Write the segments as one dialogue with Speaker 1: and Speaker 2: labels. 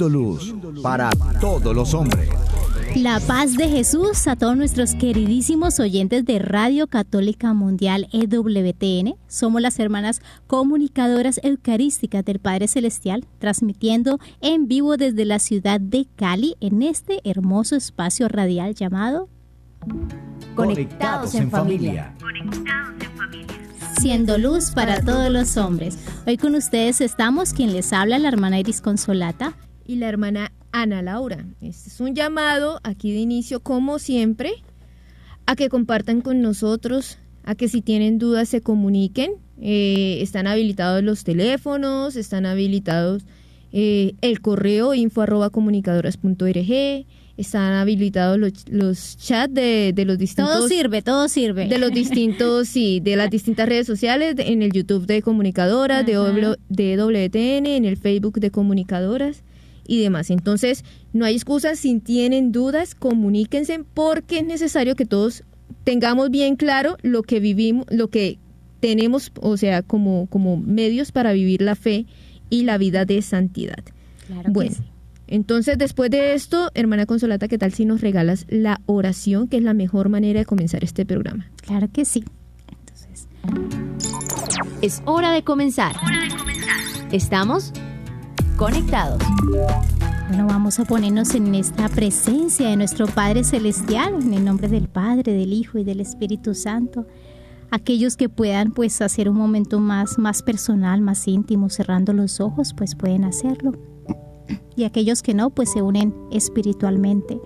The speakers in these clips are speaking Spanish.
Speaker 1: Siendo luz para todos los hombres.
Speaker 2: La paz de Jesús a todos nuestros queridísimos oyentes de Radio Católica Mundial EWTN. Somos las hermanas comunicadoras eucarísticas del Padre Celestial, transmitiendo en vivo desde la ciudad de Cali en este hermoso espacio radial llamado
Speaker 1: Conectados en familia.
Speaker 2: Siendo luz para todos los hombres. Hoy con ustedes estamos quien les habla, la hermana Iris Consolata.
Speaker 3: Y la hermana Ana Laura. Este es un llamado aquí de inicio, como siempre, a que compartan con nosotros, a que si tienen dudas se comuniquen. Eh, están habilitados los teléfonos, están habilitados eh, el correo info arroba comunicadoras.org, están habilitados los, los chats de, de los distintos...
Speaker 2: Todo sirve, todo sirve.
Speaker 3: De los distintos, sí, de las distintas redes sociales, en el YouTube de Comunicadoras, de. W- de WTN, en el Facebook de Comunicadoras y demás. Entonces, no hay excusas, si tienen dudas, comuníquense porque es necesario que todos tengamos bien claro lo que vivimos, lo que tenemos, o sea, como, como medios para vivir la fe y la vida de santidad.
Speaker 2: Claro que
Speaker 3: Bueno,
Speaker 2: sí.
Speaker 3: entonces después de esto, hermana Consolata, ¿qué tal si nos regalas la oración, que es la mejor manera de comenzar este programa?
Speaker 2: Claro que sí. Entonces,
Speaker 4: Es hora de comenzar. Estamos conectados.
Speaker 2: Bueno, vamos a ponernos en esta presencia de nuestro Padre Celestial, en el nombre del Padre, del Hijo y del Espíritu Santo. Aquellos que puedan pues hacer un momento más, más personal, más íntimo, cerrando los ojos, pues pueden hacerlo. Y aquellos que no, pues se unen espiritualmente.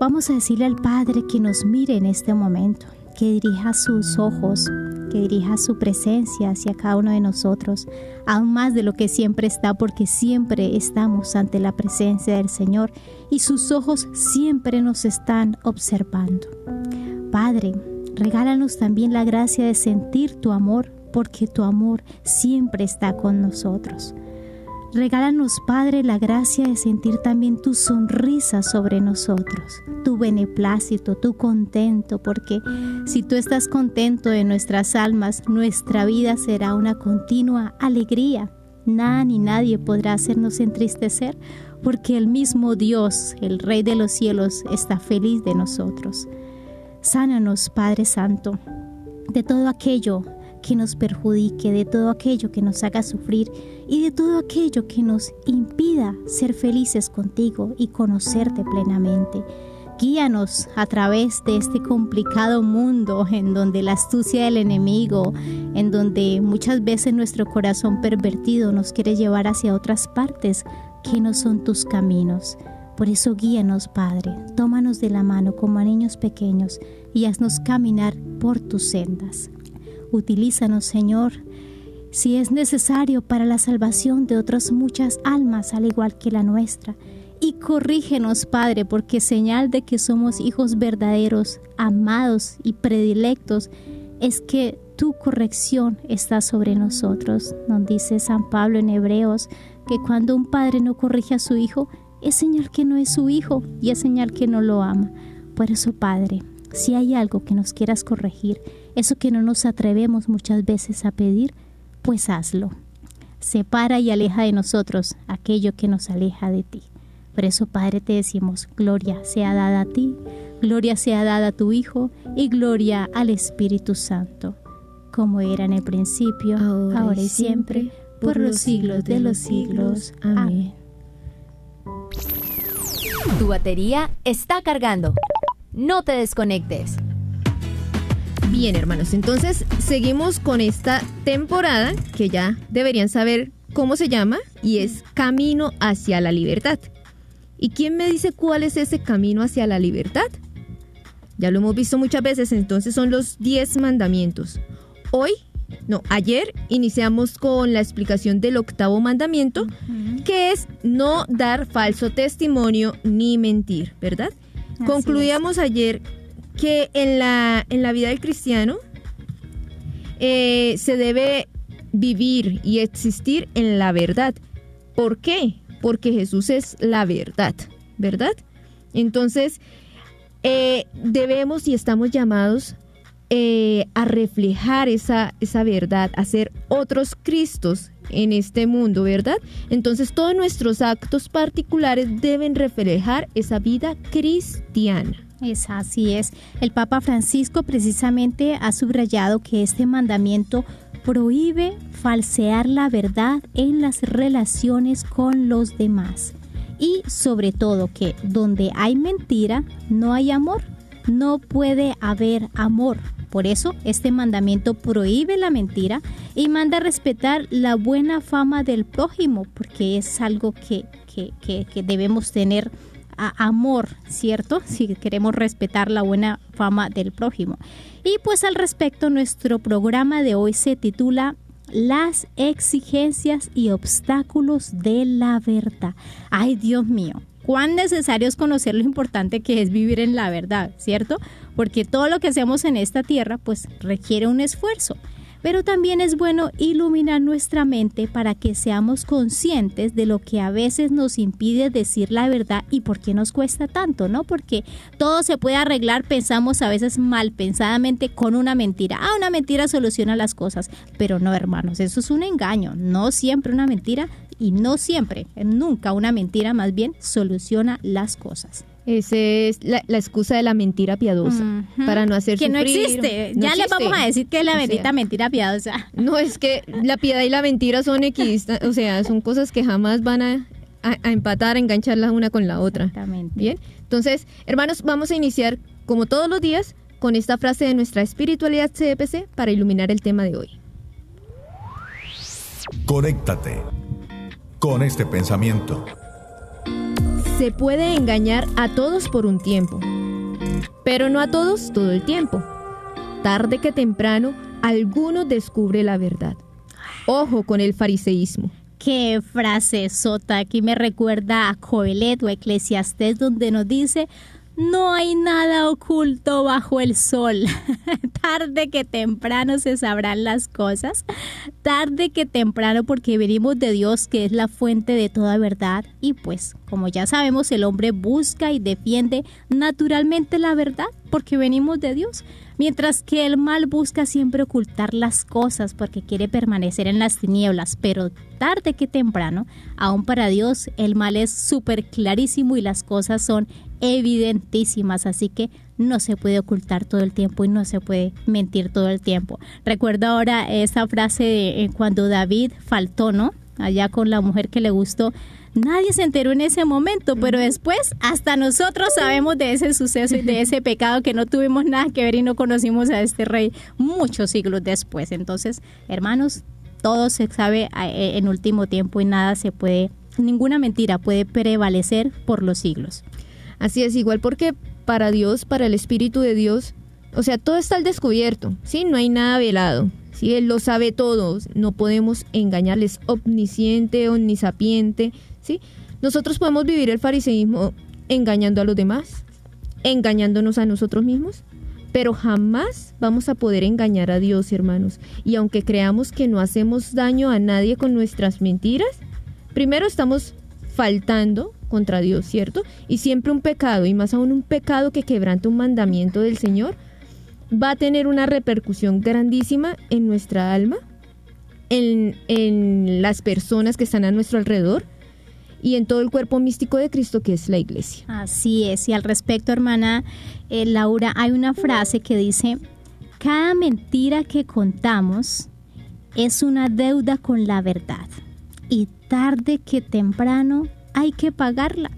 Speaker 2: Vamos a decirle al Padre que nos mire en este momento, que dirija sus ojos, que dirija su presencia hacia cada uno de nosotros, aún más de lo que siempre está, porque siempre estamos ante la presencia del Señor y sus ojos siempre nos están observando. Padre, regálanos también la gracia de sentir tu amor, porque tu amor siempre está con nosotros. Regálanos, Padre, la gracia de sentir también tu sonrisa sobre nosotros, tu beneplácito, tu contento, porque si tú estás contento de nuestras almas, nuestra vida será una continua alegría. Nada ni nadie podrá hacernos entristecer, porque el mismo Dios, el Rey de los cielos, está feliz de nosotros. Sánanos, Padre Santo, de todo aquello que nos perjudique, de todo aquello que nos haga sufrir y de todo aquello que nos impida ser felices contigo y conocerte plenamente. Guíanos a través de este complicado mundo en donde la astucia del enemigo, en donde muchas veces nuestro corazón pervertido nos quiere llevar hacia otras partes que no son tus caminos. Por eso guíanos, Padre, tómanos de la mano como a niños pequeños y haznos caminar por tus sendas. Utilízanos, Señor, si es necesario para la salvación de otras muchas almas, al igual que la nuestra. Y corrígenos, Padre, porque señal de que somos hijos verdaderos, amados y predilectos, es que tu corrección está sobre nosotros. Nos dice San Pablo en Hebreos que cuando un padre no corrige a su hijo, es señal que no es su hijo y es señal que no lo ama. Por eso, Padre, si hay algo que nos quieras corregir, eso que no nos atrevemos muchas veces a pedir, pues hazlo. Separa y aleja de nosotros aquello que nos aleja de ti. Por eso, Padre, te decimos, gloria sea dada a ti, gloria sea dada a tu Hijo y gloria al Espíritu Santo, como era en el principio, ahora, y siempre, por los siglos de los siglos. Amén.
Speaker 4: Tu batería está cargando. No te desconectes.
Speaker 3: Bien, hermanos, entonces seguimos con esta temporada que ya deberían saber cómo se llama y es Camino hacia la Libertad. ¿Y quién me dice cuál es ese camino hacia la libertad? Ya lo hemos visto muchas veces, entonces son los 10 mandamientos. Hoy, no, ayer iniciamos con la explicación del octavo mandamiento, que es no dar falso testimonio ni mentir, ¿verdad?
Speaker 2: Así
Speaker 3: Concluíamos ayer que en la, en la vida del cristiano eh, se debe vivir y existir en la verdad. ¿Por qué? Porque Jesús es la verdad, ¿verdad? Entonces, eh, debemos y estamos llamados eh, a reflejar esa, esa verdad, a ser otros Cristos en este mundo, ¿verdad? Entonces todos nuestros actos particulares deben reflejar esa vida cristiana.
Speaker 2: Es así es. El Papa Francisco precisamente ha subrayado que este mandamiento prohíbe falsear la verdad en las relaciones con los demás. Y sobre todo que donde hay mentira, no hay amor. No puede haber amor. Por eso este mandamiento prohíbe la mentira y manda respetar la buena fama del prójimo, porque es algo que, que, debemos tener amor, ¿cierto? Si queremos respetar la buena fama del prójimo. Y pues al respecto, nuestro programa de hoy se titula Las exigencias y obstáculos de la verdad. Ay, Dios mío, cuán necesario es conocer lo importante que es vivir en la verdad, ¿cierto? Porque todo lo que hacemos en esta tierra pues requiere un esfuerzo. Pero también es bueno iluminar nuestra mente para que seamos conscientes de lo que a veces nos impide decir la verdad y por qué nos cuesta tanto, ¿no? Porque todo se puede arreglar, pensamos a veces mal pensadamente con una mentira. Ah, una mentira soluciona las cosas. Pero no, hermanos, eso es un engaño. No siempre una mentira y no siempre, nunca una mentira más bien soluciona las cosas.
Speaker 3: Esa es la, excusa de la mentira piadosa para no hacer
Speaker 2: que no existe. ya le vamos a decir que es la bendita mentira piadosa.
Speaker 3: No es que la piedad y la mentira son equidistas, o sea, son cosas que jamás van a, a, empatar, a engancharlas una con la otra.
Speaker 2: Exactamente.
Speaker 3: Bien. Entonces, hermanos, vamos a iniciar como todos los días con esta frase de nuestra espiritualidad CPC para iluminar el tema de hoy.
Speaker 1: Conéctate con este pensamiento.
Speaker 3: Se puede engañar a todos por un tiempo, pero no a todos todo el tiempo. Tarde que temprano, alguno descubre la verdad. Ojo con el fariseísmo.
Speaker 2: Qué frase sota, aquí me recuerda a Coelet o Eclesiastés donde nos dice, no hay nada oculto bajo el sol. tarde que temprano se sabrán las cosas. Tarde que temprano porque venimos de Dios que es la fuente de toda verdad. Y pues, como ya sabemos, el hombre busca y defiende naturalmente la verdad porque venimos de Dios. Mientras que el mal busca siempre ocultar las cosas porque quiere permanecer en las tinieblas. Pero tarde que temprano, aún para Dios, el mal es súper clarísimo y las cosas son evidentísimas, así que no se puede ocultar todo el tiempo y no se puede mentir todo el tiempo. Recuerdo ahora esa frase de, eh, cuando David faltó, ¿no? Allá con la mujer que le gustó. Nadie se enteró en ese momento, pero después hasta nosotros sabemos de ese suceso y de ese pecado que no tuvimos nada que ver y no conocimos a este rey muchos siglos después. Entonces, hermanos, todo se sabe eh, en último tiempo y nada se puede, ninguna mentira puede prevalecer por los siglos.
Speaker 3: Así es, igual porque para Dios, para el Espíritu de Dios, o sea, todo está al descubierto, ¿sí? No hay nada velado, ¿sí? Él lo sabe todo, no podemos engañarles, omnisciente, omnisapiente, ¿sí? Nosotros podemos vivir el fariseísmo engañando a los demás, engañándonos a nosotros mismos, pero jamás vamos a poder engañar a Dios, hermanos. Y aunque creamos que no hacemos daño a nadie con nuestras mentiras, primero estamos faltando contra Dios, ¿cierto? Y siempre un pecado, y más aún un pecado que quebranta un mandamiento del Señor, va a tener una repercusión grandísima en nuestra alma, en, en las personas que están a nuestro alrededor y en todo el cuerpo místico de Cristo que es la iglesia.
Speaker 2: Así es, y al respecto, hermana eh, Laura, hay una frase que dice, cada mentira que contamos es una deuda con la verdad y tarde que temprano hay que pagarla.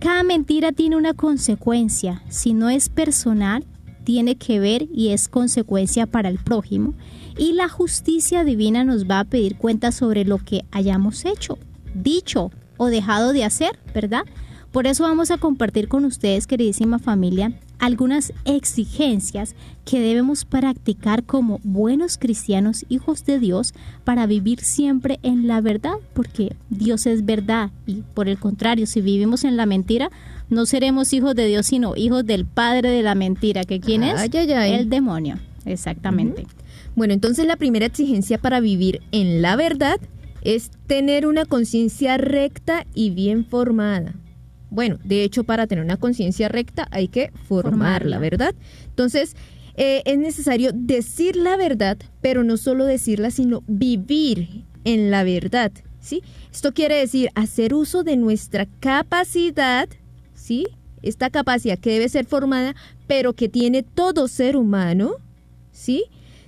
Speaker 2: Cada mentira tiene una consecuencia. Si no es personal, tiene que ver y es consecuencia para el prójimo. Y la justicia divina nos va a pedir cuenta sobre lo que hayamos hecho, dicho o dejado de hacer, ¿verdad? Por eso vamos a compartir con ustedes, queridísima familia, algunas exigencias que debemos practicar como buenos cristianos hijos de Dios para vivir siempre en la verdad, porque Dios es verdad y por el contrario, si vivimos en la mentira, no seremos hijos de Dios, sino hijos del padre de la mentira, que quién es? El demonio. Exactamente.
Speaker 3: Bueno, entonces la primera exigencia para vivir en la verdad es tener una conciencia recta y bien formada. Bueno, de hecho, para tener una conciencia recta hay que formarla. ¿verdad? Entonces, eh, es necesario decir la verdad, pero no solo decirla, sino vivir en la verdad, ¿sí? Esto quiere decir hacer uso de nuestra capacidad, ¿sí? Esta capacidad que debe ser formada, pero que tiene todo ser humano, ¿sí?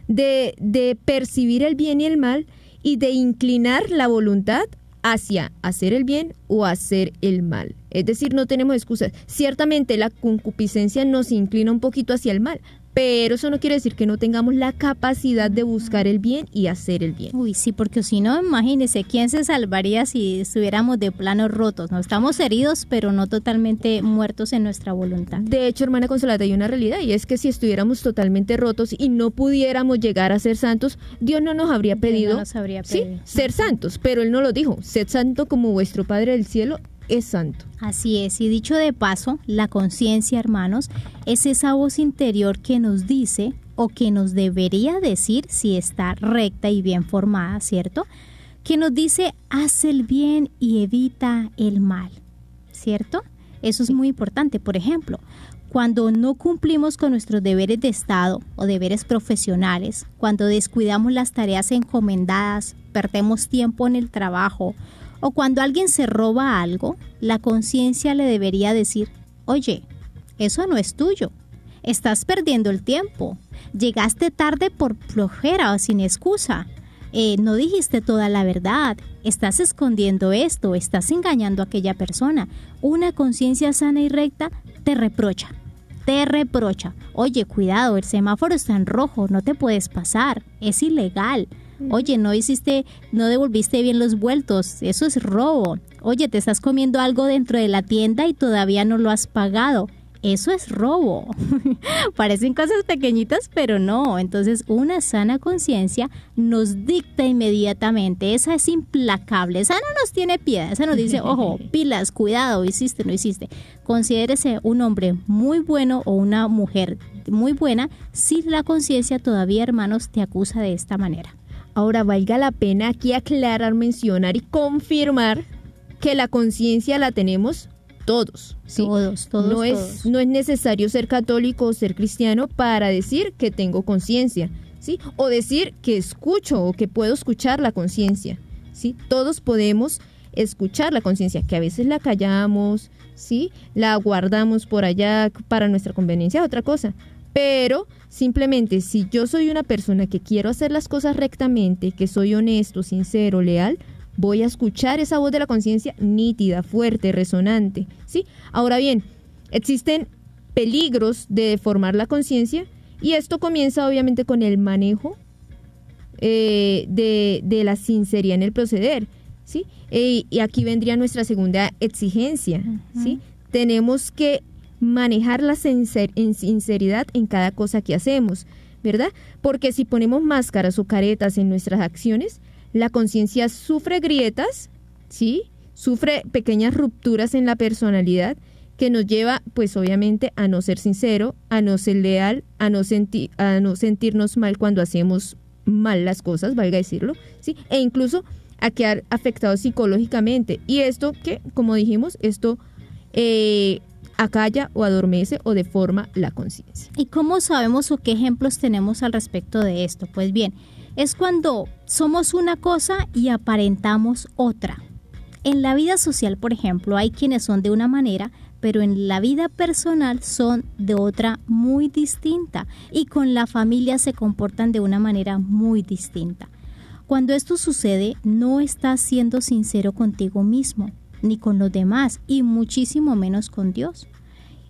Speaker 3: De, de percibir el bien y el mal y de inclinar la voluntad hacia hacer el bien o hacer el mal. Es decir, no tenemos excusas. Ciertamente la concupiscencia nos inclina un poquito hacia el mal, pero eso no quiere decir que no tengamos la capacidad de buscar el bien y hacer el bien.
Speaker 2: Uy, sí, porque si no, imagínese, ¿quién se salvaría si estuviéramos de plano rotos? No estamos heridos, pero no totalmente muertos en nuestra voluntad.
Speaker 3: De hecho, hermana Consolata, hay una realidad y es que si estuviéramos totalmente rotos y no pudiéramos llegar a ser santos, Dios no nos habría pedido,
Speaker 2: no nos habría
Speaker 3: sí,
Speaker 2: pedido.
Speaker 3: ser santos, pero Él no lo dijo, sed santo como vuestro Padre del cielo es santo.
Speaker 2: Así es, y dicho de paso, la conciencia, hermanos, es esa voz interior que nos dice o que nos debería decir si está recta y bien formada, ¿cierto? Que nos dice, haz el bien y evita el mal, ¿cierto? Eso es muy importante. Por ejemplo, cuando no cumplimos con nuestros deberes de Estado o deberes profesionales, cuando descuidamos las tareas encomendadas, perdemos tiempo en el trabajo o cuando alguien se roba algo, la conciencia le debería decir, oye, eso no es tuyo, estás perdiendo el tiempo, llegaste tarde por flojera o sin excusa, eh, no dijiste toda la verdad, estás escondiendo esto, estás engañando a aquella persona. Una conciencia sana y recta te reprocha, te reprocha. Oye, cuidado, el semáforo está en rojo, no te puedes pasar, es ilegal. Oye, no hiciste, no devolviste bien los vueltos, eso es robo. Oye, te estás comiendo algo dentro de la tienda y todavía no lo has pagado. Eso es robo. Parecen cosas pequeñitas, pero no. Entonces, una sana conciencia nos dicta inmediatamente. Esa es implacable. Esa no nos tiene piedad. Esa nos dice, ojo, pilas, cuidado, hiciste, no hiciste. Considérese un hombre muy bueno o una mujer muy buena si la conciencia todavía, hermanos, te acusa de esta manera.
Speaker 3: Ahora valga la pena aquí aclarar, mencionar y confirmar que la conciencia la tenemos todos. ¿sí?
Speaker 2: Todos, todos,
Speaker 3: no
Speaker 2: todos.
Speaker 3: es no es necesario ser católico o ser cristiano para decir que tengo conciencia, ¿sí? O decir que escucho o que puedo escuchar la conciencia, ¿sí? Todos podemos escuchar la conciencia, que a veces la callamos, ¿sí? La guardamos por allá para nuestra conveniencia, otra cosa. Pero simplemente si yo soy una persona que quiero hacer las cosas rectamente, que soy honesto, sincero, leal, voy a escuchar esa voz de la conciencia nítida, fuerte, resonante, ¿sí? Ahora bien, existen peligros de deformar la conciencia y esto comienza obviamente con el manejo eh, de, de la sinceridad en el proceder, ¿sí? Eh, y aquí vendría nuestra segunda exigencia, ¿sí? Tenemos que manejar la sinceridad en cada cosa que hacemos, ¿verdad? Porque si ponemos máscaras o caretas en nuestras acciones, la conciencia sufre grietas, ¿sí? Sufre pequeñas rupturas en la personalidad que nos lleva, pues obviamente, a no ser sincero, a no ser leal, a no, senti- a no sentirnos mal cuando hacemos mal las cosas, valga decirlo, ¿sí? E incluso a quedar afectados psicológicamente. Y esto que, como dijimos, esto eh, acalla o adormece o deforma la conciencia.
Speaker 2: ¿Y cómo sabemos o qué ejemplos tenemos al respecto de esto? Pues bien, es cuando somos una cosa y aparentamos otra. En la vida social, por ejemplo, hay quienes son de una manera, pero en la vida personal son de otra muy distinta y con la familia se comportan de una manera muy distinta. Cuando esto sucede, no estás siendo sincero contigo mismo, ni con los demás, y muchísimo menos con Dios.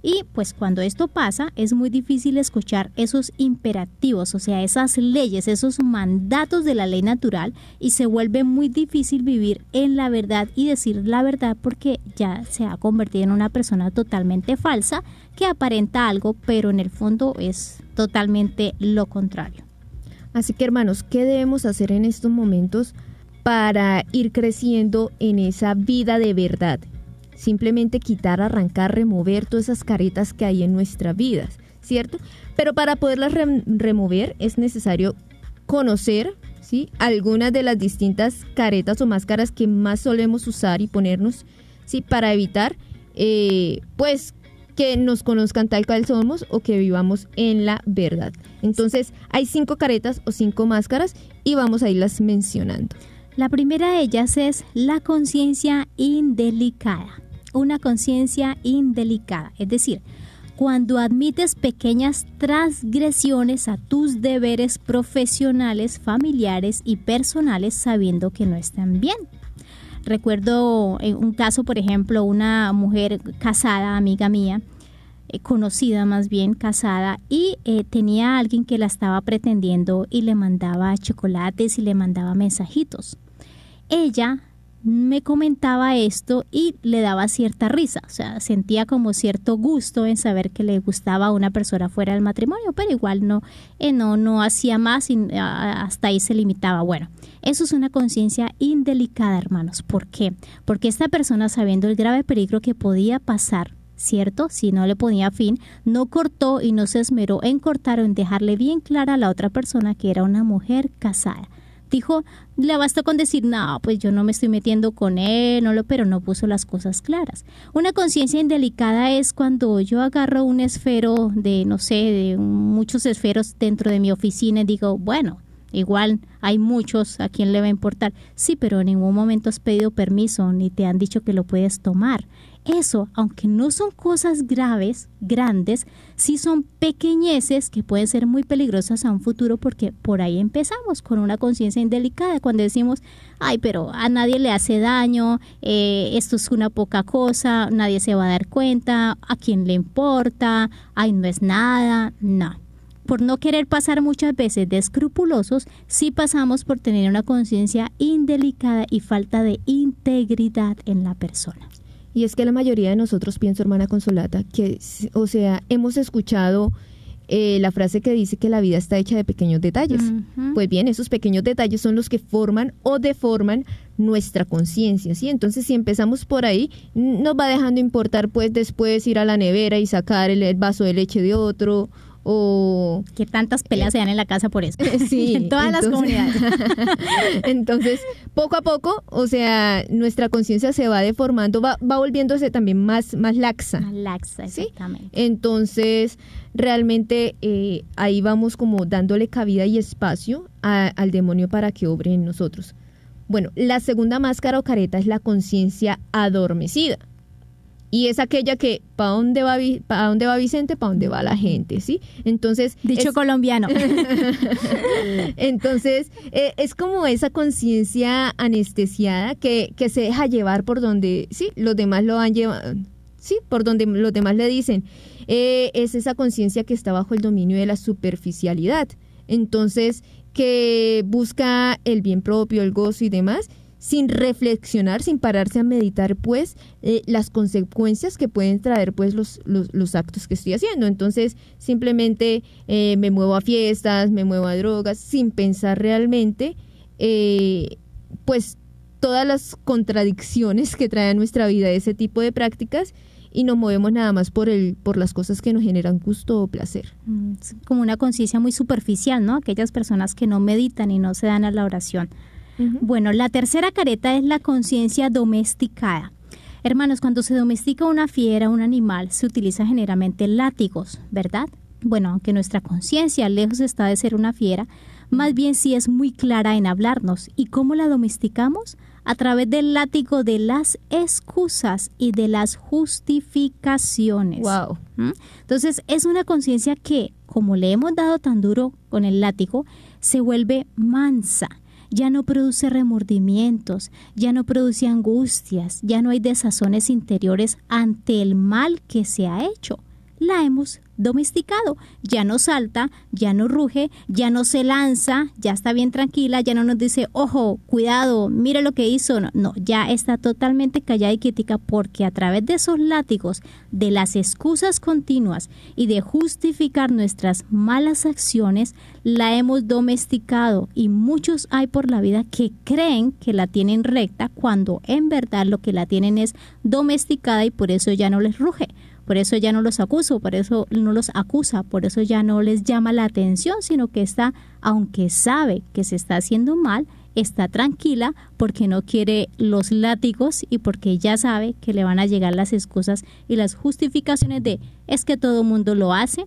Speaker 2: Y pues cuando esto pasa es muy difícil escuchar esos imperativos, o sea, esas leyes, esos mandatos de la ley natural y se vuelve muy difícil vivir en la verdad y decir la verdad porque ya se ha convertido en una persona totalmente falsa que aparenta algo pero en el fondo es totalmente lo contrario.
Speaker 3: Así que hermanos, ¿qué debemos hacer en estos momentos para ir creciendo en esa vida de verdad? Simplemente quitar, arrancar, remover todas esas caretas que hay en nuestras vidas, ¿cierto? Pero para poderlas rem- remover es necesario conocer, ¿sí? Algunas de las distintas caretas o máscaras que más solemos usar y ponernos, ¿sí? Para evitar eh, pues que nos conozcan tal cual somos o que vivamos en la verdad. Entonces hay cinco caretas o cinco máscaras y vamos a irlas mencionando.
Speaker 2: La primera de ellas es la conciencia indelicada. Una conciencia indelicada, es decir, cuando admites pequeñas transgresiones a tus deberes profesionales, familiares y personales sabiendo que no están bien. Recuerdo en un caso, por ejemplo, una mujer casada, amiga mía, eh, conocida más bien, casada, y eh, tenía a alguien que la estaba pretendiendo y le mandaba chocolates y le mandaba mensajitos. Ella me comentaba esto y le daba cierta risa, o sea, sentía como cierto gusto en saber que le gustaba a una persona fuera del matrimonio, pero igual no, eh, no, no hacía más y hasta ahí se limitaba. Bueno, eso es una conciencia indelicada, hermanos. ¿Por qué? Porque esta persona, sabiendo el grave peligro que podía pasar, ¿cierto? Si no le ponía fin, no cortó y no se esmeró en cortar o en dejarle bien clara a la otra persona que era una mujer casada dijo, le bastó con decir, no, pues yo no me estoy metiendo con él, no lo, pero no puso las cosas claras. Una conciencia indelicada es cuando yo agarro un esfero de, no sé, de muchos esferos dentro de mi oficina y digo, bueno, Igual hay muchos a quien le va a importar. Sí, pero en ningún momento has pedido permiso ni te han dicho que lo puedes tomar eso, aunque no son cosas graves, grandes, sí son pequeñeces que pueden ser muy peligrosas a un futuro porque por ahí empezamos con una conciencia indelicada cuando decimos, ay, pero a nadie le hace daño, eh, esto es una poca cosa, nadie se va a dar cuenta, a quién le importa, ay, no es nada, no. Por no querer pasar muchas veces de escrupulosos, sí pasamos por tener una conciencia indelicada y falta de integridad en la persona.
Speaker 3: Y es que la mayoría de nosotros, pienso hermana Consolata, que, o sea, hemos escuchado eh, la frase que dice que la vida está hecha de pequeños detalles. Pues bien, esos pequeños detalles son los que forman o deforman nuestra conciencia, ¿sí? Entonces, si empezamos por ahí, nos va dejando importar, pues, después ir a la nevera y sacar el vaso de leche de otro o
Speaker 2: que tantas peleas se dan en la casa por eso.
Speaker 3: Sí,
Speaker 2: en todas las comunidades.
Speaker 3: entonces, poco a poco, o sea, nuestra conciencia se va deformando, va, va volviéndose también más, más laxa.
Speaker 2: Más laxa, exactamente.
Speaker 3: Entonces, realmente eh, ahí vamos como dándole cabida y espacio al demonio para que obre en nosotros. Bueno, la segunda máscara o careta es la conciencia adormecida y es aquella que ¿para dónde va para dónde va Vicente? ¿Para dónde va la gente? ¿Sí? Entonces
Speaker 2: dicho colombiano.
Speaker 3: Entonces eh, es como esa conciencia anestesiada que, que se deja llevar por donde sí los demás lo han llevado sí por donde los demás le dicen eh, es esa conciencia que está bajo el dominio de la superficialidad. Entonces que busca el bien propio, el gozo y demás sin reflexionar, sin pararse a meditar, pues, eh, las consecuencias que pueden traer, pues, los, los, actos que estoy haciendo. Entonces, simplemente eh, me muevo a fiestas, me muevo a drogas, sin pensar realmente, eh, pues, todas las contradicciones que trae a nuestra vida ese tipo de prácticas y nos movemos nada más por el por las cosas que nos generan gusto o placer.
Speaker 2: Mm, como una conciencia muy superficial, ¿no? Aquellas personas que no meditan y no se dan a la oración. Bueno, la tercera careta es la conciencia domesticada. Hermanos, cuando se domestica una fiera, un animal, se utiliza generalmente látigos, ¿verdad? Bueno, aunque nuestra conciencia lejos está de ser una fiera, más bien sí es muy clara en hablarnos. ¿Y cómo la domesticamos? A través del látigo de las excusas y de las justificaciones.
Speaker 3: Wow.
Speaker 2: ¿Mm? Entonces, es una conciencia que, como le hemos dado tan duro con el látigo, se vuelve mansa ya no produce remordimientos, ya no produce angustias, ya no hay desazones interiores ante el mal que se ha hecho. La hemos domesticado. Ya no salta, ya no ruge, ya no se lanza, ya está bien tranquila, ya no nos dice, ojo, cuidado, mire lo que hizo. No, no ya está totalmente callada y crítica porque a través de esos látigos, de las excusas continuas y de justificar nuestras malas acciones, la hemos domesticado y muchos hay por la vida que creen que la tienen recta cuando en verdad lo que la tienen es domesticada y por eso ya no les ruge por eso ya no los acuso, por eso no los acusa, por eso ya no les llama la atención, sino que está, aunque sabe que se está haciendo mal, está tranquila porque no quiere los látigos y porque ya sabe que le van a llegar las excusas y las justificaciones de es que todo mundo lo hace,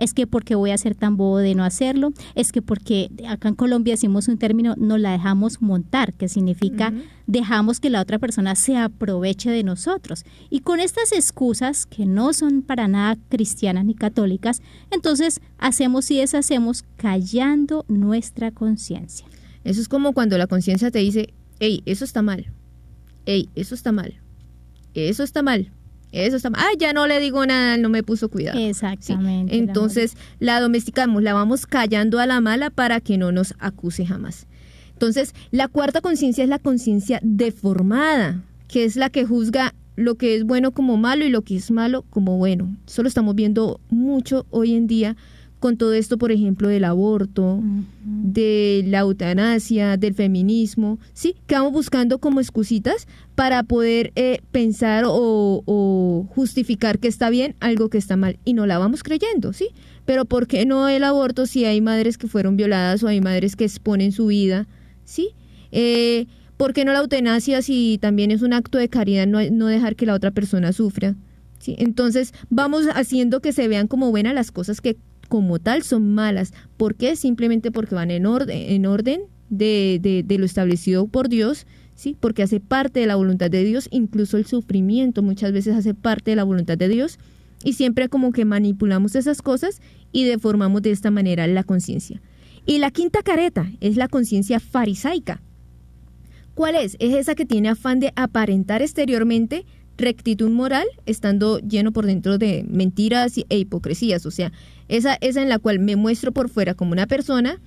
Speaker 2: es que porque voy a ser tan bobo de no hacerlo, es que porque acá en Colombia decimos un término, no la dejamos montar, que significa dejamos que la otra persona se aproveche de nosotros. Y con estas excusas, que no son para nada cristianas ni católicas, entonces hacemos y deshacemos callando nuestra conciencia.
Speaker 3: Eso es como cuando la conciencia te dice, hey, eso está mal, hey, eso está mal, eso está mal eso está Ah, ya no le digo nada, no me puso cuidado.
Speaker 2: Exactamente.
Speaker 3: Entonces la domesticamos, la vamos callando a la mala para que no nos acuse jamás. Entonces, la cuarta conciencia es la conciencia deformada, que es la que juzga lo que es bueno como malo y lo que es malo como bueno. Eso lo estamos viendo mucho hoy en día con todo esto, por ejemplo, del aborto, de la eutanasia, del feminismo, ¿sí? Que vamos buscando como excusitas para poder eh, pensar o, justificar que está bien algo que está mal y no la vamos creyendo, ¿sí? Pero ¿por qué no el aborto si hay madres que fueron violadas o hay madres que exponen su vida, ¿sí? Eh, ¿Por qué no la eutanasia si también es un acto de caridad no, no dejar que la otra persona sufra? ¿Sí? Entonces vamos haciendo que se vean como buenas las cosas que como tal son malas. ¿Por qué? Simplemente porque van en orden, en orden de, de, lo establecido por Dios, ¿sí? Porque hace parte de la voluntad de Dios, incluso el sufrimiento muchas veces hace parte de la voluntad de Dios. Y siempre como que manipulamos esas cosas y deformamos de esta manera la conciencia. Y la quinta careta es la conciencia farisaica. ¿Cuál es? Es esa que tiene afán de aparentar exteriormente rectitud moral, estando lleno por dentro de mentiras e hipocresías. O sea, esa, esa en la cual me muestro por fuera como una persona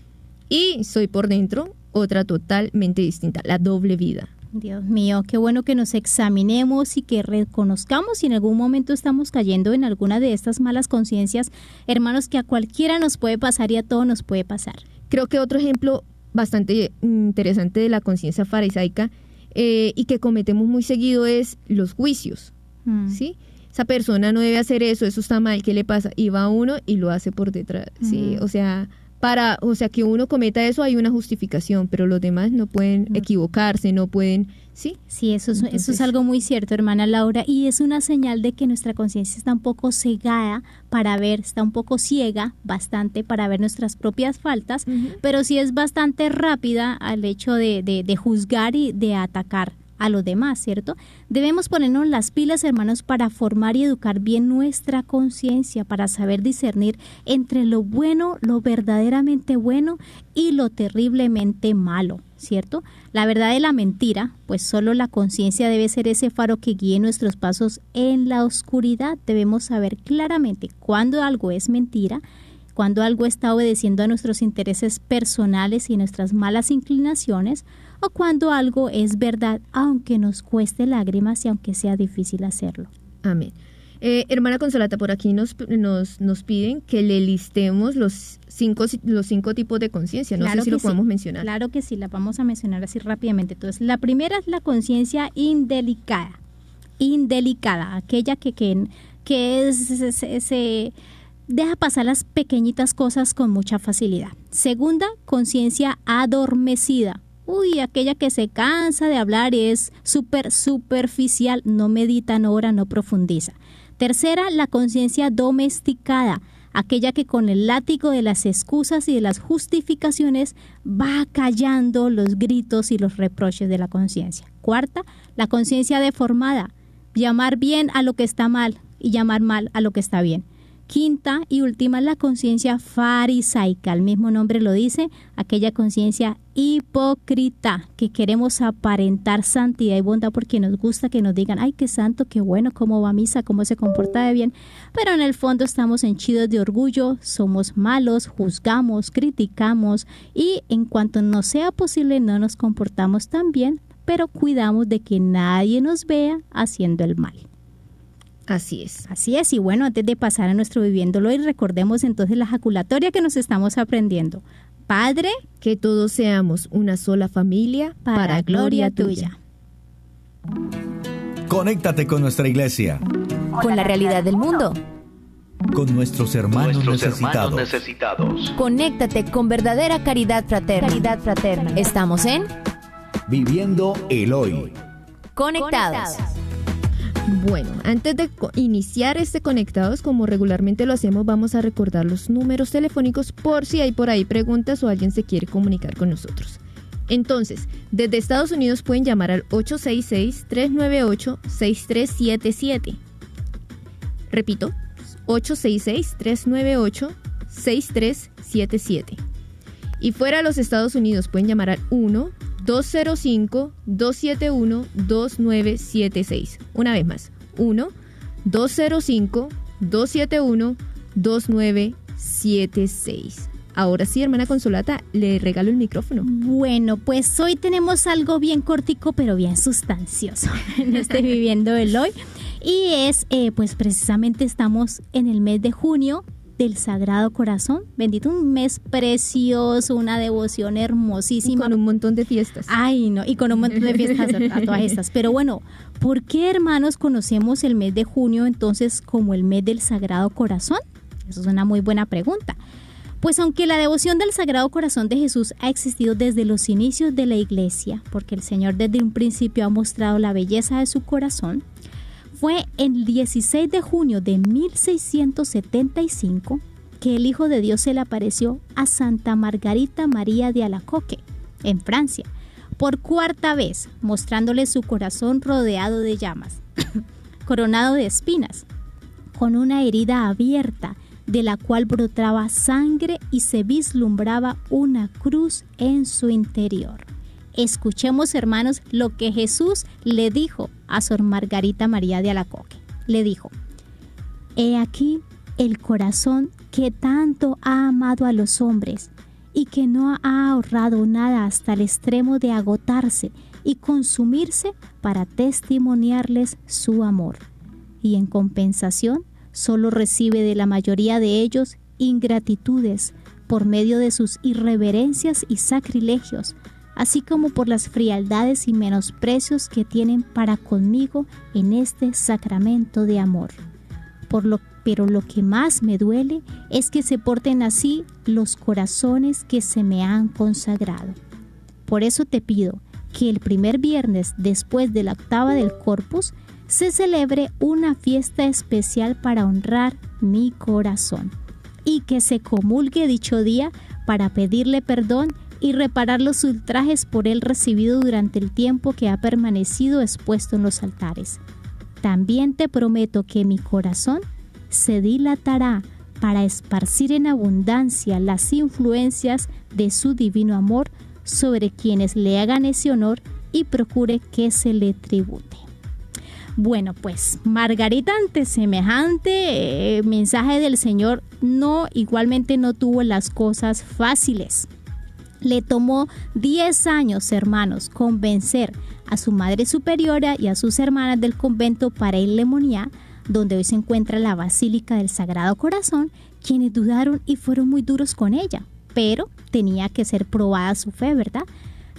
Speaker 3: y soy por dentro otra totalmente distinta, la doble vida.
Speaker 2: Dios mío, qué bueno que nos examinemos y que reconozcamos si en algún momento estamos cayendo en alguna de estas malas conciencias, hermanos, que a cualquiera nos puede pasar y a todos nos puede pasar.
Speaker 3: Creo que otro ejemplo bastante interesante de la conciencia farisaica eh, y que cometemos muy seguido es los juicios, mm. ¿sí? Esa persona no debe hacer eso, eso está mal, ¿qué le pasa? Y va uno y lo hace por detrás, ¿sí? O sea, para, o sea, que uno cometa eso hay una justificación, pero los demás no pueden equivocarse, no pueden, ¿sí?
Speaker 2: Sí, eso es, eso es algo muy cierto, hermana Laura, y es una señal de que nuestra conciencia está un poco cegada para ver, está un poco ciega, bastante, para ver nuestras propias faltas, pero sí es bastante rápida al hecho de, de, de juzgar y de atacar a los demás, ¿cierto? Debemos ponernos las pilas, hermanos, para formar y educar bien nuestra conciencia, para saber discernir entre lo bueno, lo verdaderamente bueno y lo terriblemente malo, ¿cierto? La verdad de la mentira, pues solo la conciencia debe ser ese faro que guíe nuestros pasos en la oscuridad. Debemos saber claramente cuándo algo es mentira, cuando algo está obedeciendo a nuestros intereses personales y nuestras malas inclinaciones, o cuando algo es verdad, aunque nos cueste lágrimas y aunque sea difícil hacerlo.
Speaker 3: Amén. Eh, hermana Consolata, por aquí nos, nos, nos, piden que le listemos los cinco, los cinco tipos de conciencia. No sé si lo podemos mencionar.
Speaker 2: Claro que sí, la vamos a mencionar así rápidamente. Entonces, la primera es la conciencia indelicada. Indelicada, aquella que, que, que es, se deja pasar las pequeñitas cosas con mucha facilidad. Segunda, conciencia adormecida Uy, aquella que se cansa de hablar y es súper superficial, no medita, no ora, no profundiza. Tercera, la conciencia domesticada, aquella que con el látigo de las excusas y de las justificaciones va callando los gritos y los reproches de la conciencia. Cuarta, la conciencia deformada, llamar bien a lo que está mal y llamar mal a lo que está bien. Quinta y última, la conciencia farisaica. El mismo nombre lo dice, aquella conciencia hipócrita, que queremos aparentar santidad y bondad porque nos gusta que nos digan, ay, qué santo, qué bueno, cómo va misa, cómo se comporta de bien. Pero en el fondo estamos henchidos de orgullo, somos malos, juzgamos, criticamos y en cuanto nos sea posible no nos comportamos tan bien, pero cuidamos de que nadie nos vea haciendo el mal.
Speaker 3: Así es.
Speaker 2: Así es, y bueno, antes de pasar a nuestro viviéndolo y recordemos entonces la jaculatoria que nos estamos aprendiendo. Padre,
Speaker 3: que todos seamos una sola familia para, gloria tuya.
Speaker 1: Conéctate con nuestra iglesia.
Speaker 4: Con la realidad del mundo.
Speaker 1: Con nuestros hermanos, necesitados. necesitados.
Speaker 4: Conéctate con verdadera caridad fraterna. Caridad fraterna. Estamos en
Speaker 1: Viviendo el hoy.
Speaker 4: Conectados.
Speaker 3: Bueno, antes de iniciar este Conectados, como regularmente lo hacemos, vamos a recordar los números telefónicos por si hay por ahí preguntas o alguien se quiere comunicar con nosotros. Entonces, desde Estados Unidos pueden llamar al 866-398-6377. Repito, 866-398-6377. Y fuera de los Estados Unidos pueden llamar al 1-205-271-2976. Una vez más, 1-205-271-2976. Ahora sí, hermana Consolata, le regalo el micrófono.
Speaker 2: Bueno, pues hoy tenemos algo bien cortico, pero bien sustancioso en este Viviendo el Hoy. Y es, eh, pues precisamente estamos en el mes de junio del Sagrado Corazón. Bendito, un mes precioso, una devoción
Speaker 3: Y
Speaker 2: hermosísima.
Speaker 3: con un montón de fiestas.
Speaker 2: Ay, no, y con un montón de fiestas a, a todas estas. Pero bueno, ¿por qué, hermanos, conocemos el mes de junio entonces como el mes del Sagrado Corazón? Eso es una muy buena pregunta. Pues aunque la devoción del Sagrado Corazón de Jesús ha existido desde los inicios de la iglesia, porque el Señor desde un principio ha mostrado la belleza de su corazón, fue el 16 de junio de 1675 que el Hijo de Dios se le apareció a Santa Margarita María de Alacoque, en Francia, por cuarta vez, mostrándole su corazón rodeado de llamas, coronado de espinas, con una herida abierta de la cual brotaba sangre y se vislumbraba una cruz en su interior. Escuchemos, hermanos, lo que Jesús le dijo a Sor Margarita María de Alacoque. Le dijo, He aquí el corazón que tanto ha amado a los hombres y que no ha ahorrado nada hasta el extremo de agotarse y consumirse para testimoniarles su amor. Y en compensación, solo recibe de la mayoría de ellos ingratitudes por medio de sus irreverencias y sacrilegios, así como por las frialdades y menosprecios que tienen para conmigo en este sacramento de amor. Por lo, pero lo que más me duele es que se porten así los corazones que se me han consagrado. Por eso te pido que el primer viernes después de la octava del Corpus se celebre una fiesta especial para honrar mi corazón y que se comulgue dicho día para pedirle perdón y reparar los ultrajes por él recibido durante el tiempo que ha permanecido expuesto en los altares. También te prometo que mi corazón se dilatará para esparcir en abundancia las influencias de su divino amor sobre quienes le hagan ese honor y procure que se le tribute. Bueno, pues Margarita ante semejante eh, mensaje del Señor no igualmente no tuvo las cosas fáciles. Le tomó 10 años, hermanos, convencer a su madre superiora y a sus hermanas del convento para el Lemoniá, donde hoy se encuentra la Basílica del Sagrado Corazón, quienes dudaron y fueron muy duros con ella, pero tenía que ser probada su fe, ¿verdad?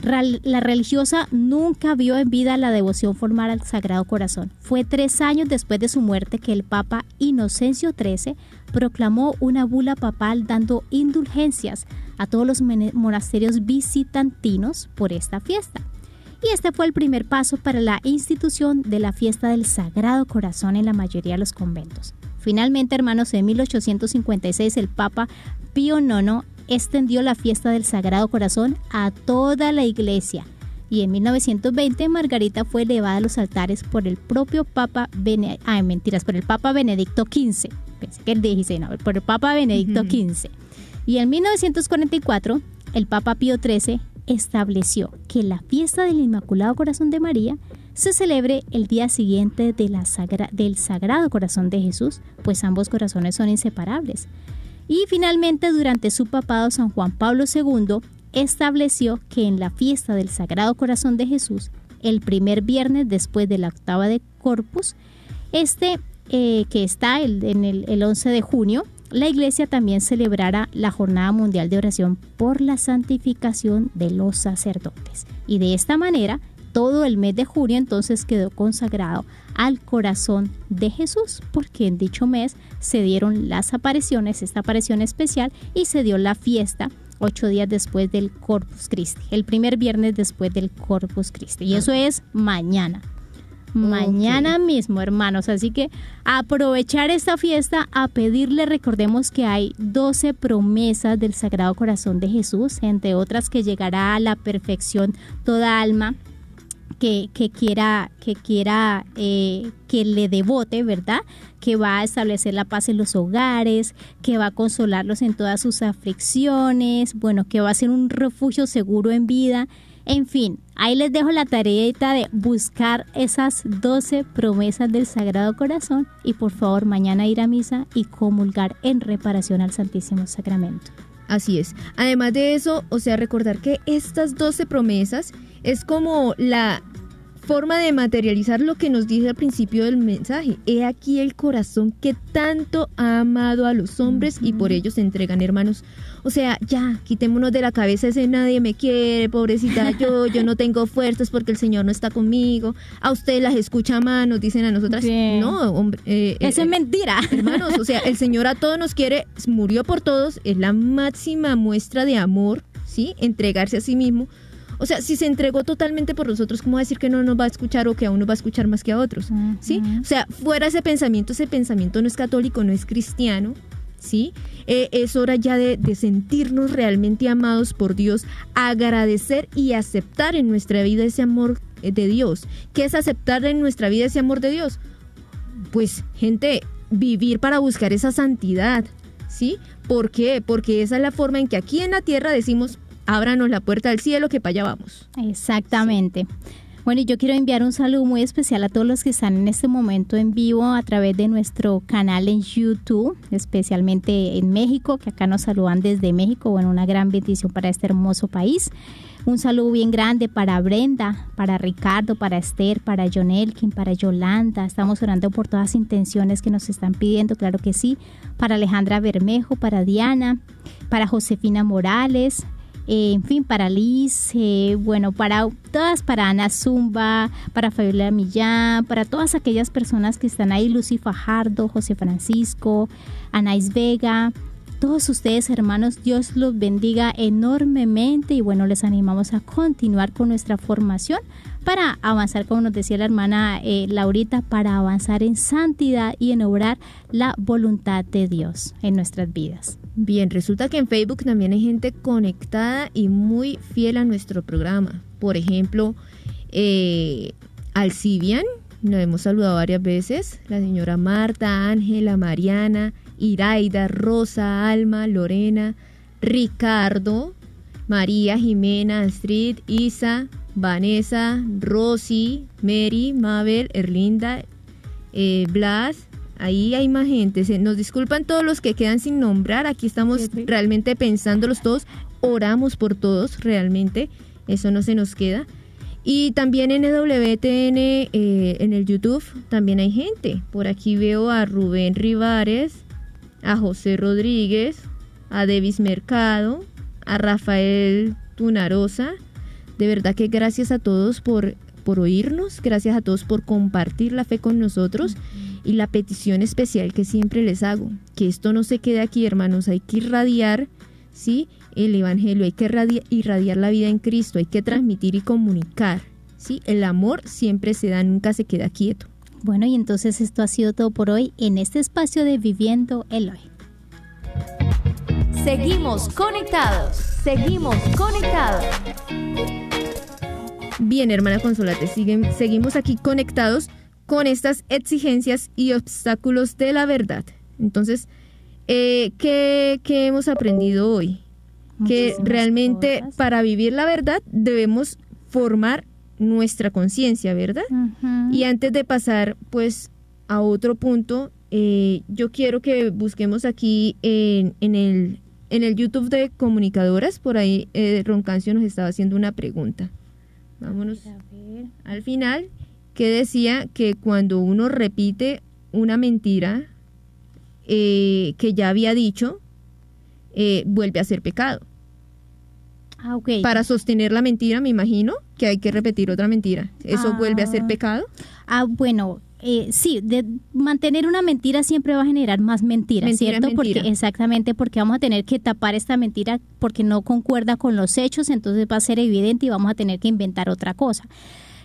Speaker 2: La religiosa nunca vio en vida la devoción formal al Sagrado Corazón. Fue tres años después de su muerte que el Papa Inocencio XIII proclamó una bula papal dando indulgencias a todos los monasterios visitantinos por esta fiesta. Y este fue el primer paso para la institución de la fiesta del Sagrado Corazón en la mayoría de los conventos. Finalmente, hermanos, en 1856 el Papa Pío IX extendió la fiesta del Sagrado Corazón a toda la iglesia. Y en 1920 Margarita fue elevada a los altares por el propio Papa Bene- ay, mentiras, por el Papa Benedicto XV. Pensé que el 16, no, por el Papa Benedicto XV. Y en 1944 el Papa Pío XIII estableció que la fiesta del Inmaculado Corazón de María se celebre el día siguiente de la del Sagrado Corazón de Jesús, pues ambos corazones son inseparables. Y finalmente, durante su papado, San Juan Pablo II estableció que en la fiesta del Sagrado Corazón de Jesús, el primer viernes después de la octava de Corpus, este eh, que está el- en el, el 11 de junio, la iglesia también celebrará la Jornada Mundial de Oración por la santificación de los sacerdotes. Y de esta manera, todo el mes de junio entonces quedó consagrado al corazón de Jesús, porque en dicho mes se dieron las apariciones, esta aparición especial, y se dio la fiesta ocho días después del Corpus Christi, el primer viernes después del Corpus Christi. Y eso es mañana. Mañana mismo, hermanos. Así que aprovechar esta fiesta a pedirle, recordemos que hay 12 promesas del Sagrado Corazón de Jesús, entre otras que llegará a la perfección toda alma que, quiera, que, quiera eh, que le devote, ¿verdad? Que va a establecer la paz en los hogares, que va a consolarlos en todas sus aflicciones, bueno, que va a ser un refugio seguro en vida. En fin, ahí les dejo la tarea de buscar esas 12 promesas del Sagrado Corazón y por favor mañana ir a misa y comulgar en reparación al Santísimo Sacramento.
Speaker 3: Así es. Además de eso, o sea, recordar que estas 12 promesas es como la forma de materializar lo que nos dice al principio del mensaje. He aquí el corazón que tanto ha amado a los hombres y por ellos se entregan hermanos. O sea, ya, quitémonos de la cabeza ese nadie me quiere, pobrecita yo, yo no tengo fuerzas porque el Señor no está conmigo. A ustedes las escucha más, nos dicen a nosotras. No, hombre.
Speaker 2: Eh, Eso es eh, mentira.
Speaker 3: Hermanos, o sea, el Señor a todos nos quiere, murió por todos, es la máxima muestra de amor, ¿sí? Entregarse a sí mismo o sea, si se entregó totalmente por nosotros, ¿cómo decir que no nos va a escuchar o que a uno va a escuchar más que a otros? ¿Sí? O sea, fuera ese pensamiento, ese pensamiento no es católico, no es cristiano, ¿sí? Eh, es hora ya de, de, sentirnos realmente amados por Dios, agradecer y aceptar en nuestra vida ese amor eh, de Dios. ¿Qué es aceptar en nuestra vida ese amor de Dios? Pues, gente, vivir para buscar esa santidad, ¿sí? ¿Por qué? Porque esa es la forma en que aquí en la tierra decimos, ábranos la puerta del cielo que para allá vamos.
Speaker 2: Exactamente. Bueno, y yo quiero enviar un saludo muy especial a todos los que están en este momento en vivo a través de nuestro canal en YouTube, especialmente en México, que acá nos saludan desde México. Bueno, una gran bendición para este hermoso país. Un saludo bien grande para Brenda, para Ricardo, para Esther, para John Elkin, para Yolanda. Estamos orando por todas las intenciones que nos están pidiendo, claro que sí. Para Alejandra Bermejo, para Diana, para Josefina Morales, eh, en fin, para Liz, bueno, para todas, para Ana Zumba, para Fabiola Millán, para todas aquellas personas que están ahí, Lucy Fajardo, José Francisco, Anais Vega, todos ustedes hermanos, Dios los bendiga enormemente y bueno, les animamos a continuar con nuestra formación para avanzar, como nos decía la hermana eh, Laurita, para avanzar en santidad y en obrar la voluntad de Dios en nuestras vidas.
Speaker 3: Bien, resulta que en Facebook también hay gente conectada y muy fiel a nuestro programa. Por ejemplo, eh, Alcibian, nos hemos saludado varias veces, la señora Marta, Ángela, Mariana, Iraida, Rosa, Alma, Lorena, Ricardo, María, Jimena, Astrid, Isa, Vanessa, Rosy, Mary, Mabel, Erlinda, eh, Blas. Ahí hay más gente. Se, nos disculpan todos los que quedan sin nombrar. Aquí estamos realmente pensándolos todos. Oramos por todos, realmente. Eso no se nos queda. Y también en EWTN, eh, en el YouTube, también hay gente. Por aquí veo a Rubén Rivares, a José Rodríguez, a Davis Mercado, a Rafael Tunarosa, de verdad que gracias a todos por, por oírnos, gracias a todos por compartir la fe con nosotros y la petición especial que siempre les hago, que esto no se quede aquí, hermanos, hay que irradiar, ¿sí? El Evangelio, hay que irradiar la vida en Cristo, hay que transmitir y comunicar, ¿sí? El amor siempre se da, nunca se queda quieto.
Speaker 2: Bueno, y entonces esto ha sido todo por hoy en este espacio de Viviendo el Hoy.
Speaker 4: Seguimos conectados, seguimos conectados.
Speaker 3: Bien, hermana Consolate, siguen, seguimos aquí conectados con estas exigencias y obstáculos de la verdad. Entonces, eh, ¿qué, hemos aprendido hoy? que realmente para vivir la verdad debemos formar nuestra conciencia, ¿verdad? Y antes de pasar pues a otro punto, eh, yo quiero que busquemos aquí en, en, el, en el YouTube de comunicadoras, por ahí eh, Roncancio nos estaba haciendo una pregunta. Vámonos al final, que decía que cuando uno repite una mentira eh, que ya había dicho, eh, vuelve a ser pecado.
Speaker 2: Ah, okay.
Speaker 3: Para sostener la mentira, me imagino que hay que repetir otra mentira. ¿Eso vuelve a ser
Speaker 2: ah.
Speaker 3: pecado?
Speaker 2: Ah, bueno, eh, sí, de mantener una mentira siempre va a generar más mentiras,
Speaker 3: Mentira,
Speaker 2: ¿cierto?
Speaker 3: mentira.
Speaker 2: Porque exactamente porque vamos a tener que tapar esta mentira porque no concuerda con los hechos, entonces va a ser evidente y vamos a tener que inventar otra cosa.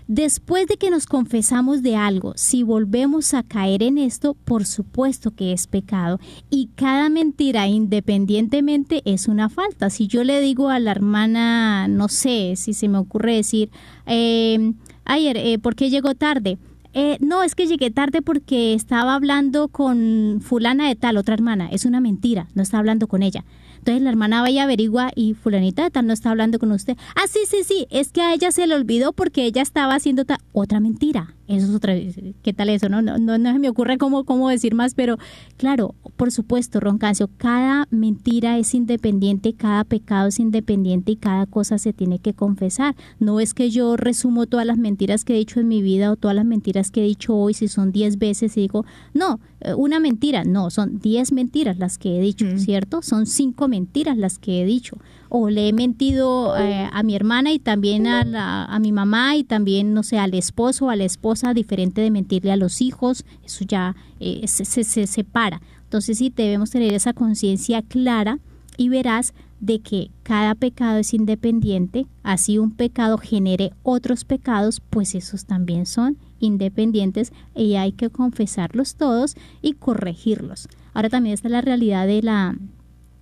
Speaker 2: Después de que nos confesamos de algo, si volvemos a caer en esto, por supuesto que es pecado. Y cada mentira independientemente es una falta. Si yo le digo a la hermana, no sé, si se me ocurre decir, eh, ayer, eh, ¿por qué llegó tarde? Eh, no, es que llegué tarde porque estaba hablando con fulana de tal, otra hermana. Es una mentira, no está hablando con ella. Entonces la hermana va y averigua y fulanita de tal no está hablando con usted. Ah, sí, sí, sí, es que a ella se le olvidó porque ella estaba haciendo otra mentira. Eso es otra, ¿qué tal eso? No, no, no, no se me ocurre cómo, cómo decir más, pero claro, por supuesto, Roncancio, cada mentira es independiente, cada pecado es independiente y cada cosa se tiene que confesar. No es que yo resumo todas las mentiras que he dicho en mi vida o todas las mentiras que he dicho hoy, si son 10 veces y digo, no, eh, una mentira, no, son 10 mentiras las que he dicho,
Speaker 3: Mm.
Speaker 2: ¿cierto? Son cinco mentiras las que he dicho. O le he mentido eh, a mi hermana y también a, la- a mi mamá y también, no sé, al esposo o a la esposa, diferente de mentirle a los hijos, eso ya eh, se, se, se separa. Entonces sí debemos tener esa conciencia clara y verás de que cada pecado es independiente, así un pecado genere otros pecados, pues esos también son independientes y hay que confesarlos todos y corregirlos. Ahora también está la realidad de la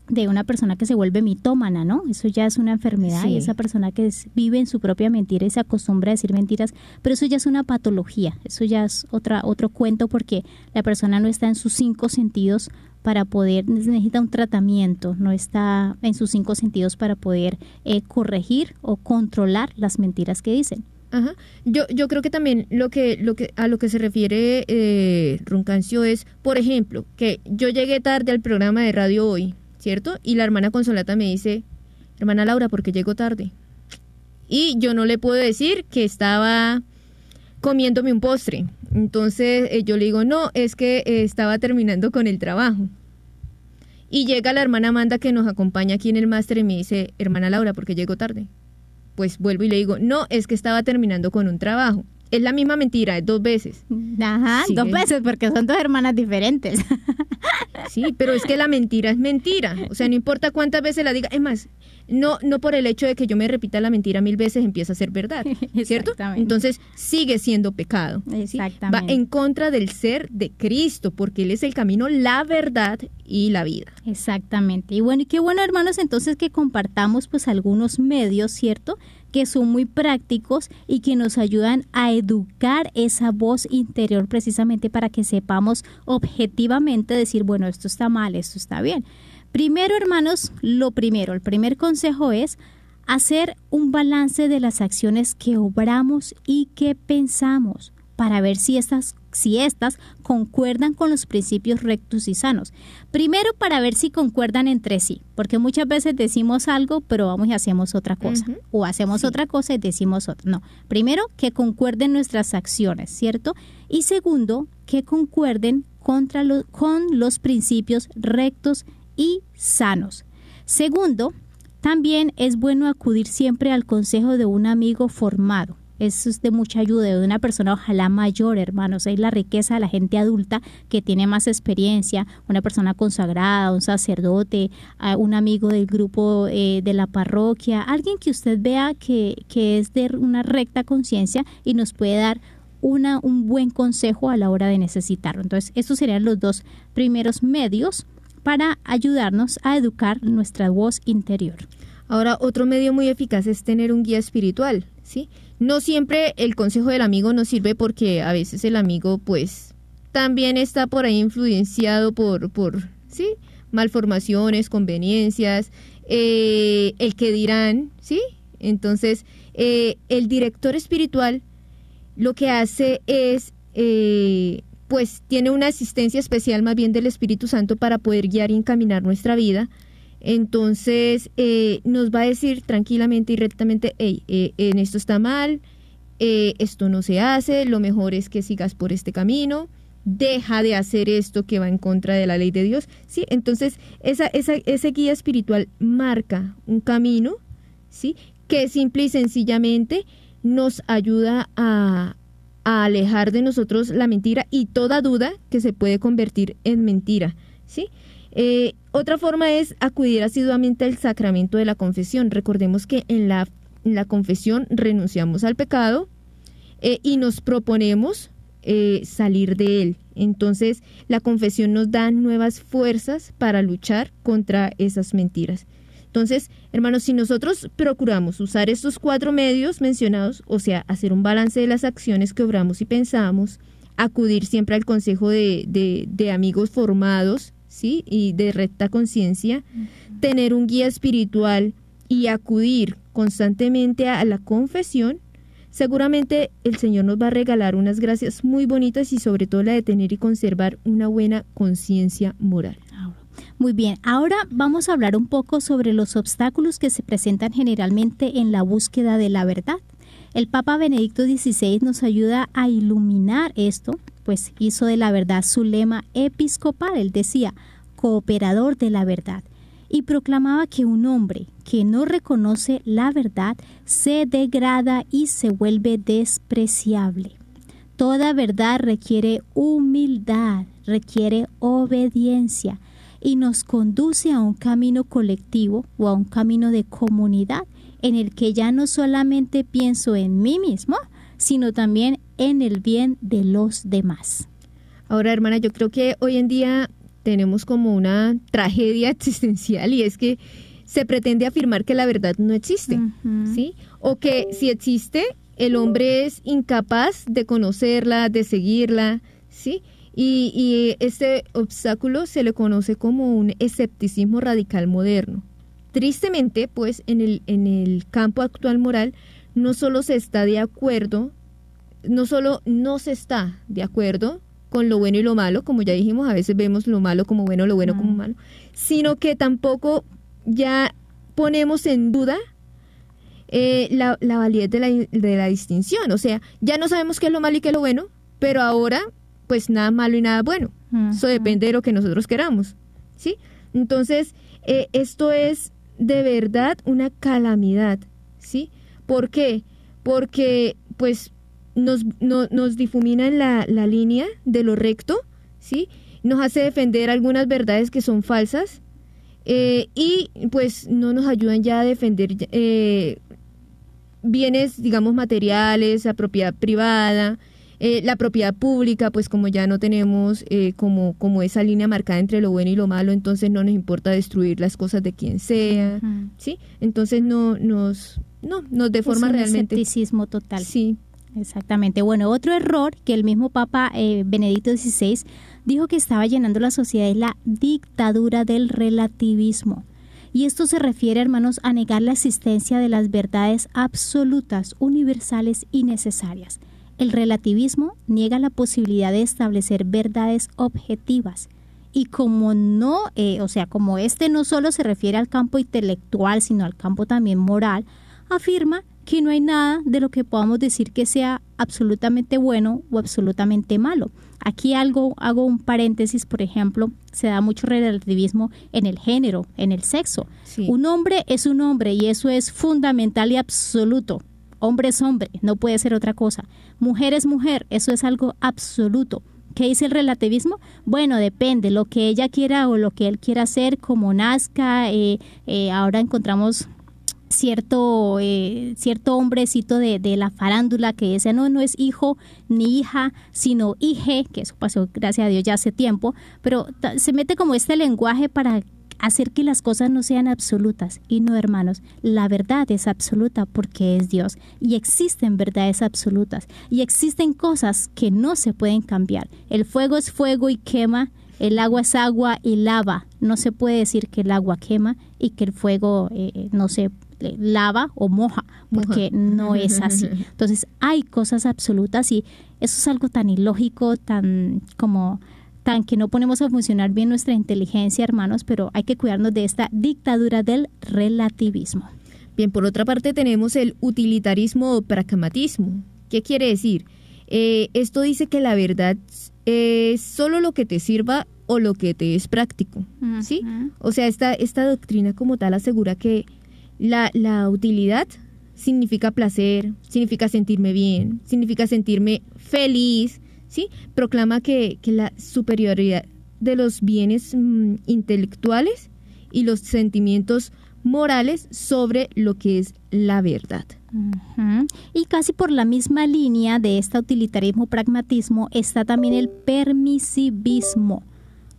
Speaker 2: de una persona que se vuelve mitómana, ¿no? Eso ya es una enfermedad
Speaker 3: Sí.
Speaker 2: y esa persona que vive en su propia mentira y se acostumbra a decir mentiras, pero eso ya es una patología, eso ya es otra otro cuento porque la persona no está en sus cinco sentidos para poder necesita un tratamiento, no está en sus cinco sentidos para poder eh, corregir o controlar las mentiras que dicen.
Speaker 3: Ajá. Yo, yo creo que también lo que, lo que, a lo que se refiere eh, Runcancio es, por ejemplo, que yo llegué tarde al programa de radio hoy, ¿cierto? Y la hermana Consolata me dice, hermana Laura, ¿por qué llegó tarde? Y yo no le puedo decir que estaba comiéndome un postre. Entonces eh, yo le digo, no, es que eh, estaba terminando con el trabajo. Y llega la hermana Amanda que nos acompaña aquí en el máster y me dice, hermana Laura, ¿por qué llegó tarde? Pues vuelvo y le digo, no, es que estaba terminando con un trabajo. Es la misma mentira, es dos veces.
Speaker 2: Ajá, dos veces porque son dos hermanas diferentes.
Speaker 3: Sí, pero es que la mentira es mentira. O sea, no importa cuántas veces la diga. Es más, no, no por el hecho de que yo me repita la mentira mil veces empieza a ser verdad. ¿Cierto?
Speaker 2: Exactamente.
Speaker 3: Entonces sigue siendo pecado. ¿sí?
Speaker 2: Exactamente.
Speaker 3: Va en contra del ser de Cristo, porque Él es el camino, la verdad y la vida.
Speaker 2: Exactamente. Y bueno, y qué bueno, hermanos, entonces que compartamos pues algunos medios, ¿cierto? Que son muy prácticos y que nos ayudan a educar esa voz interior precisamente para que sepamos objetivamente decir, bueno, esto está mal, esto está bien. Primero, hermanos, lo primero, el primer consejo es hacer un balance de las acciones que obramos y que pensamos para ver si estas, si estas concuerdan con los principios rectos y sanos. Primero para ver si concuerdan entre sí, porque muchas veces decimos algo, pero vamos y hacemos otra cosa, o hacemos
Speaker 3: Sí.
Speaker 2: otra cosa y decimos otra. No, primero que concuerden nuestras acciones, ¿cierto? Y segundo, que concuerden contra lo- con los principios rectos y sanos. Segundo, también es bueno acudir siempre al consejo de un amigo formado. Es de mucha ayuda, de una persona ojalá mayor, hermanos. Es la riqueza de la gente adulta que tiene más experiencia, una persona consagrada, un sacerdote, un amigo del grupo eh, de la parroquia, alguien que usted vea que, que es de una recta conciencia y nos puede dar una, un buen consejo a la hora de necesitarlo. Entonces, estos serían los dos primeros medios para ayudarnos a educar nuestra voz interior.
Speaker 3: Ahora, otro medio muy eficaz es tener un guía espiritual, ¿sí? No siempre el consejo del amigo nos sirve porque a veces el amigo, pues, también está por ahí influenciado por, por ¿sí? Malformaciones, conveniencias, eh, el que dirán, ¿sí? Entonces, eh, el director espiritual lo que hace es, eh, pues, tiene una asistencia especial más bien del Espíritu Santo para poder guiar y encaminar nuestra vida. Entonces, eh, nos va a decir tranquilamente y rectamente, hey, eh, en esto está mal, eh, esto no se hace, lo mejor es que sigas por este camino, deja de hacer esto que va en contra de la ley de Dios. Sí, entonces esa, esa, ese guía espiritual marca un camino, ¿sí? Que simple y sencillamente nos ayuda a, a alejar de nosotros la mentira y toda duda que se puede convertir en mentira. ¿sí? Eh, otra forma es acudir asiduamente al sacramento de la confesión. Recordemos que en la, confesión renunciamos al pecado eh, y nos proponemos eh, salir de él. Entonces la confesión nos da nuevas fuerzas para luchar contra esas mentiras. Entonces, hermanos, si nosotros procuramos usar estos cuatro medios mencionados, o sea, hacer un balance de las acciones que obramos y pensamos, acudir siempre al consejo de, de, amigos formados, ¿sí? Y de recta conciencia, tener un guía espiritual y acudir constantemente a la confesión, seguramente el Señor nos va a regalar unas gracias muy bonitas y sobre todo la de tener y conservar una buena conciencia moral.
Speaker 2: Muy bien, ahora vamos a hablar un poco sobre los obstáculos que se presentan generalmente en la búsqueda de la verdad. El Papa Benedicto XVI nos ayuda a iluminar esto, pues hizo de la verdad su lema episcopal. Él decía, cooperador de la verdad, y proclamaba que un hombre que no reconoce la verdad se degrada y se vuelve despreciable. Toda verdad requiere humildad, requiere obediencia, y nos conduce a un camino colectivo o a un camino de comunidad en el que ya no solamente pienso en mí mismo, sino también en el bien de los demás.
Speaker 3: Ahora, hermana, yo creo que hoy en día tenemos como una tragedia existencial y es que se pretende afirmar que la verdad no existe, ¿sí? O que si existe, el hombre es incapaz de conocerla, de seguirla, ¿sí? Y, este obstáculo se le conoce como un escepticismo radical moderno. Tristemente, pues en el, en el campo actual moral no solo se está de acuerdo, no solo no se está de acuerdo con lo bueno y lo malo, como ya dijimos, a veces vemos lo malo como bueno, lo bueno como malo, sino que tampoco ya ponemos en duda eh, la, la, validez de la, de la distinción. O sea, ya no sabemos qué es lo malo y qué es lo bueno, pero ahora pues nada malo y nada bueno. Eso depende de lo que nosotros queramos, ¿sí? Entonces, eh, esto es de verdad una calamidad, ¿sí? ¿Por qué? Porque, pues, nos, nos difumina en la, la, línea de lo recto, ¿sí? Nos hace defender algunas verdades que son falsas eh, y, pues, no nos ayudan ya a defender eh, bienes, digamos, materiales, a propiedad privada, eh, la propiedad pública, pues como ya no tenemos eh, como, como esa línea marcada entre lo bueno y lo malo, entonces no nos importa destruir las cosas de quien sea, ¿sí? Entonces no nos, no, nos deforma
Speaker 2: es un
Speaker 3: realmente.
Speaker 2: escepticismo total.
Speaker 3: Sí.
Speaker 2: Exactamente. Bueno, otro error que el mismo Papa eh, Benedicto XVI dijo que estaba llenando la sociedad es la dictadura del relativismo. Y esto se refiere, hermanos, a negar la existencia de las verdades absolutas, universales y necesarias. El relativismo niega la posibilidad de establecer verdades objetivas. Y como no, eh, o sea, como este no solo se refiere al campo intelectual, sino al campo también moral, afirma que no hay nada de lo que podamos decir que sea absolutamente bueno o absolutamente malo. Aquí algo, hago un paréntesis, por ejemplo, se da mucho relativismo en el género, en el sexo. Un hombre es un hombre y eso es fundamental y absoluto. Hombre es hombre, no puede ser otra cosa. Mujer es mujer, eso es algo absoluto. ¿Qué dice el relativismo? Bueno, depende, lo que ella quiera o lo que él quiera hacer, como nazca. Eh, eh, ahora encontramos cierto, eh, cierto hombrecito de, de, la farándula que dice, no, no es hijo ni hija, sino hije, que eso pasó, gracias a Dios, ya hace tiempo, pero se mete como este lenguaje para hacer que las cosas no sean absolutas. Y no, hermanos, la verdad es absoluta porque es Dios. Y existen verdades absolutas. Y existen cosas que no se pueden cambiar. El fuego es fuego y quema. El agua es agua y lava. No se puede decir que el agua quema y que el fuego eh, eh, no se lava o moja, porque no es así. Entonces hay cosas absolutas y eso es algo tan ilógico, tan como que no ponemos a funcionar bien nuestra inteligencia, hermanos, pero hay que cuidarnos de esta dictadura del relativismo.
Speaker 3: Bien, por otra parte tenemos el utilitarismo o pragmatismo. ¿Qué quiere decir? Eh, esto dice que la verdad es solo lo que te sirva o lo que te es práctico, ¿sí? O sea, esta, esta doctrina como tal asegura que la, la utilidad significa placer, significa sentirme bien, significa sentirme feliz, ¿sí? Proclama que, que la superioridad de los bienes mm, intelectuales y los sentimientos morales sobre lo que es la verdad.
Speaker 2: Y casi por la misma línea de este utilitarismo pragmatismo está también el permisivismo,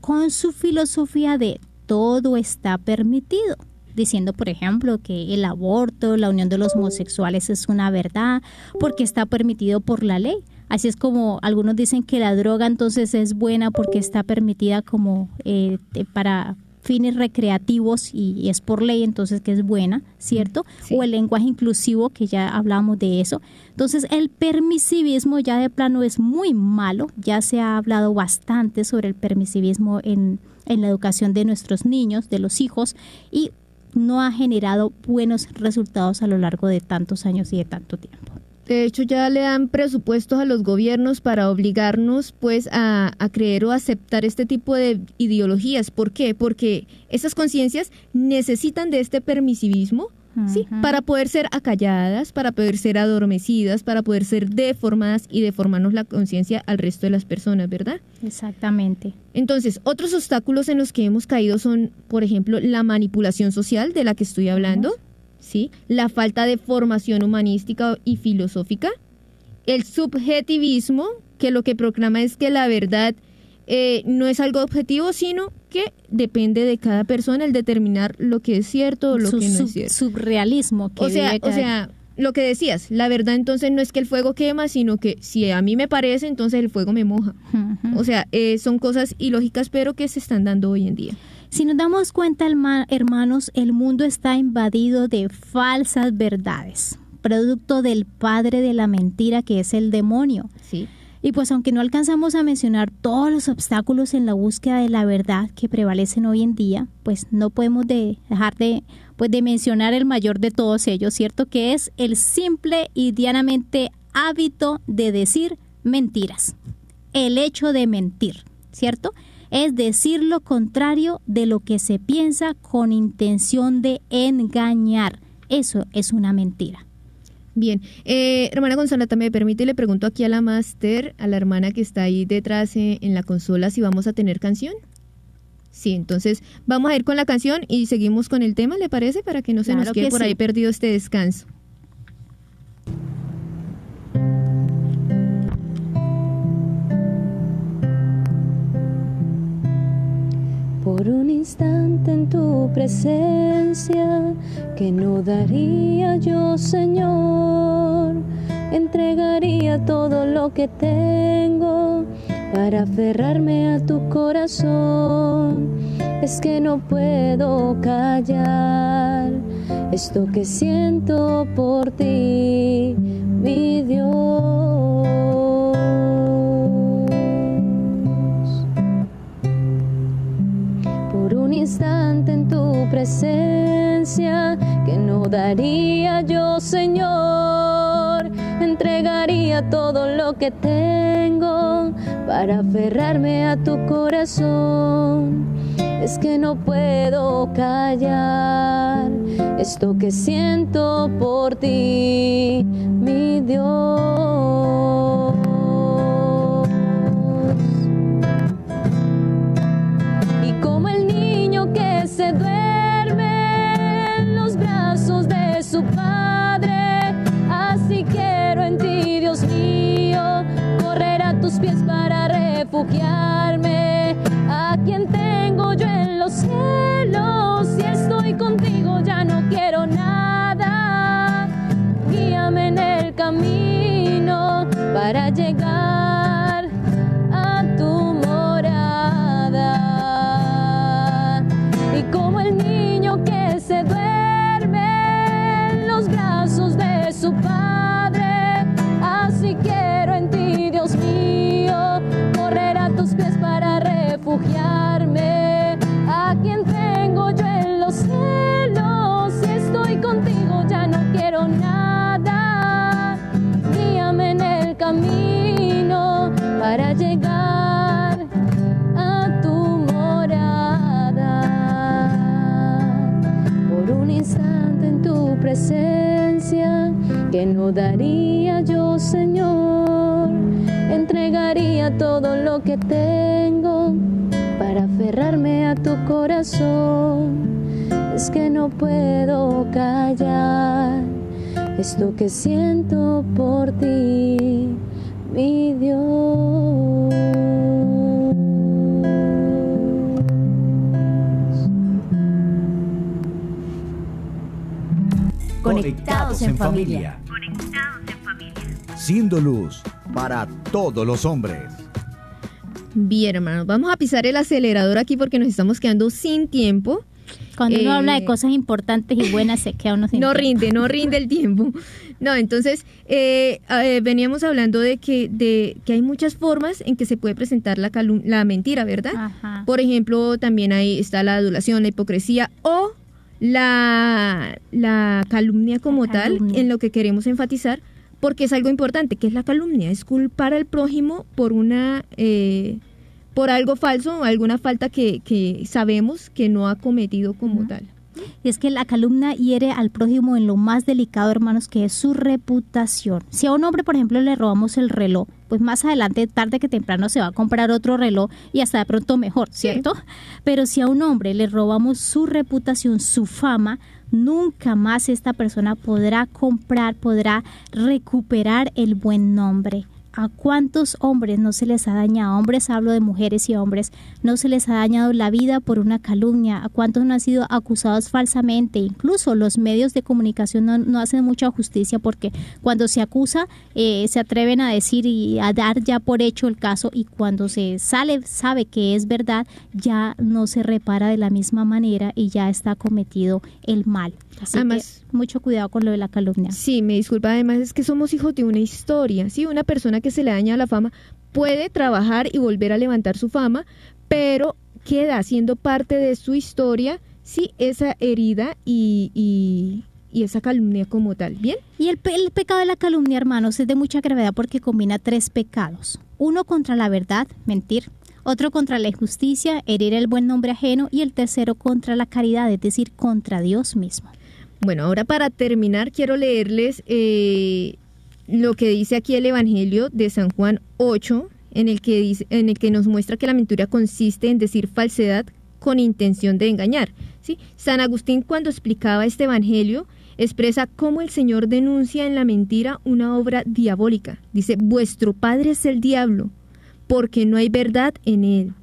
Speaker 2: con su filosofía de todo está permitido, diciendo, por ejemplo, que el aborto, la unión de los homosexuales es una verdad porque está permitido por la ley. Así es como algunos dicen que la droga entonces es buena porque está permitida como eh, para fines recreativos y, y es por ley, entonces que es buena, ¿cierto?
Speaker 3: Sí.
Speaker 2: O el lenguaje inclusivo, que ya hablamos de eso. Entonces el permisivismo ya de plano es muy malo, ya se ha hablado bastante sobre el permisivismo en, en la educación de nuestros niños, de los hijos, y no ha generado buenos resultados a lo largo de tantos años y de tanto tiempo.
Speaker 3: De hecho, ya le dan presupuestos a los gobiernos para obligarnos pues a, a creer o aceptar este tipo de ideologías. ¿Por qué? Porque esas conciencias necesitan de este permisivismo, ¿sí? Para poder ser acalladas, para poder ser adormecidas, para poder ser deformadas y deformarnos la conciencia al resto de las personas, ¿verdad?
Speaker 2: Exactamente.
Speaker 3: Entonces, otros obstáculos en los que hemos caído son, por ejemplo, la manipulación social de la que estoy hablando, ¿sí? La falta de formación humanística y filosófica, el subjetivismo, que lo que proclama es que la verdad eh, no es algo objetivo, sino que depende de cada persona el determinar lo que es cierto o lo
Speaker 2: Su
Speaker 3: que no
Speaker 2: sub-
Speaker 3: es cierto.
Speaker 2: Subrealismo. Que
Speaker 3: O sea,
Speaker 2: vive
Speaker 3: o sea, lo que decías, la verdad entonces no es que el fuego quema, sino que si a mí me parece, entonces el fuego me moja. O sea, eh, son cosas ilógicas, pero que se están dando hoy en día.
Speaker 2: Si nos damos cuenta, herma- hermanos, el mundo está invadido de falsas verdades, producto del padre de la mentira que es el demonio.
Speaker 3: Sí.
Speaker 2: Y pues aunque no alcanzamos a mencionar todos los obstáculos en la búsqueda de la verdad que prevalecen hoy en día, pues no podemos de- dejar de, pues de mencionar el mayor de todos ellos, ¿cierto? Que es el simple y dianamente hábito de decir mentiras. El hecho de mentir, ¿cierto? Es decir lo contrario de lo que se piensa con intención de engañar. Eso es una mentira.
Speaker 3: Bien, eh, hermana Gonzalata, me permite, le pregunto aquí a la máster, a la hermana que está ahí detrás eh, en la consola, si vamos a tener canción. Sí, entonces vamos a ir con la canción y seguimos con el tema, ¿le parece? Para que no se
Speaker 2: Claro
Speaker 3: nos quede
Speaker 2: que
Speaker 3: por
Speaker 2: sí.
Speaker 3: ahí perdido este descanso.
Speaker 5: Por un instante en tu presencia, que no daría yo, Señor. Entregaría todo lo que tengo para aferrarme a tu corazón. Es que no puedo callar esto que siento por ti, mi Dios. Un instante en tu presencia que no daría yo, Señor. Entregaría todo lo que tengo para aferrarme a tu corazón. Es que no puedo callar esto que siento por ti, mi Dios. Para que no daría yo, Señor. Entregaría todo lo que tengo para aferrarme a tu corazón. Es que no puedo callar esto que siento por ti,
Speaker 1: Conectados en familia. Siendo luz para todos los hombres.
Speaker 3: Bien, hermanos, vamos a pisar el acelerador aquí porque nos estamos quedando sin tiempo.
Speaker 2: Cuando uno
Speaker 3: Eh,
Speaker 2: habla de cosas importantes y buenas, se queda uno sin
Speaker 3: No
Speaker 2: tiempo.
Speaker 3: rinde, no rinde el tiempo. No, entonces eh, eh, veníamos hablando de que, de que hay muchas formas en que se puede presentar la, la mentira, ¿verdad?
Speaker 2: Ajá.
Speaker 3: Por ejemplo, también ahí está la adulación, la hipocresía o la, la calumnia como
Speaker 2: La
Speaker 3: tal,
Speaker 2: calumnia.
Speaker 3: en lo que queremos enfatizar, porque es algo importante, que es la calumnia, es culpar al prójimo por una... eh, por algo falso o alguna falta que, que sabemos que no ha cometido como tal.
Speaker 2: Y es que la calumnia hiere al prójimo en lo más delicado, hermanos, que es su reputación. Si a un hombre, por ejemplo, le robamos el reloj, pues más adelante, tarde que temprano, se va a comprar otro reloj y hasta de pronto mejor, ¿cierto? Pero si a un hombre le robamos su reputación, su fama, nunca más esta persona podrá comprar, podrá recuperar el buen nombre. ¿A cuántos hombres no se les ha dañado? Hombres, hablo de mujeres y hombres, no se les ha dañado la vida por una calumnia. ¿A cuántos no han sido acusados falsamente? Incluso los medios de comunicación no, no hacen mucha justicia porque cuando se acusa eh, se atreven a decir y a dar ya por hecho el caso y cuando se sale, sabe que es verdad, ya no se repara de la misma manera y ya está cometido el mal. Así
Speaker 3: Además-
Speaker 2: que mucho cuidado con lo de la calumnia.
Speaker 3: Sí, me disculpa, además es que somos hijos de una historia, ¿sí? Una persona que se le daña la fama puede trabajar y volver a levantar su fama, pero queda siendo parte de su historia, sí, esa herida y, y, y esa calumnia como tal, ¿bien?
Speaker 2: Y el, el pecado de la calumnia, hermanos, es de mucha gravedad porque combina tres pecados. Uno contra la verdad, mentir. Otro contra la injusticia, herir el buen nombre ajeno. Y el tercero contra la caridad, es decir, contra Dios mismo.
Speaker 3: Bueno, ahora para terminar quiero leerles eh, lo que dice aquí el Evangelio de San Juan 8, en el, que dice, en el que nos muestra que la mentira consiste en decir falsedad con intención de engañar. San Agustín cuando explicaba este Evangelio expresa cómo el Señor denuncia en la mentira una obra diabólica. Dice, vuestro Padre es el diablo, porque no hay verdad en él.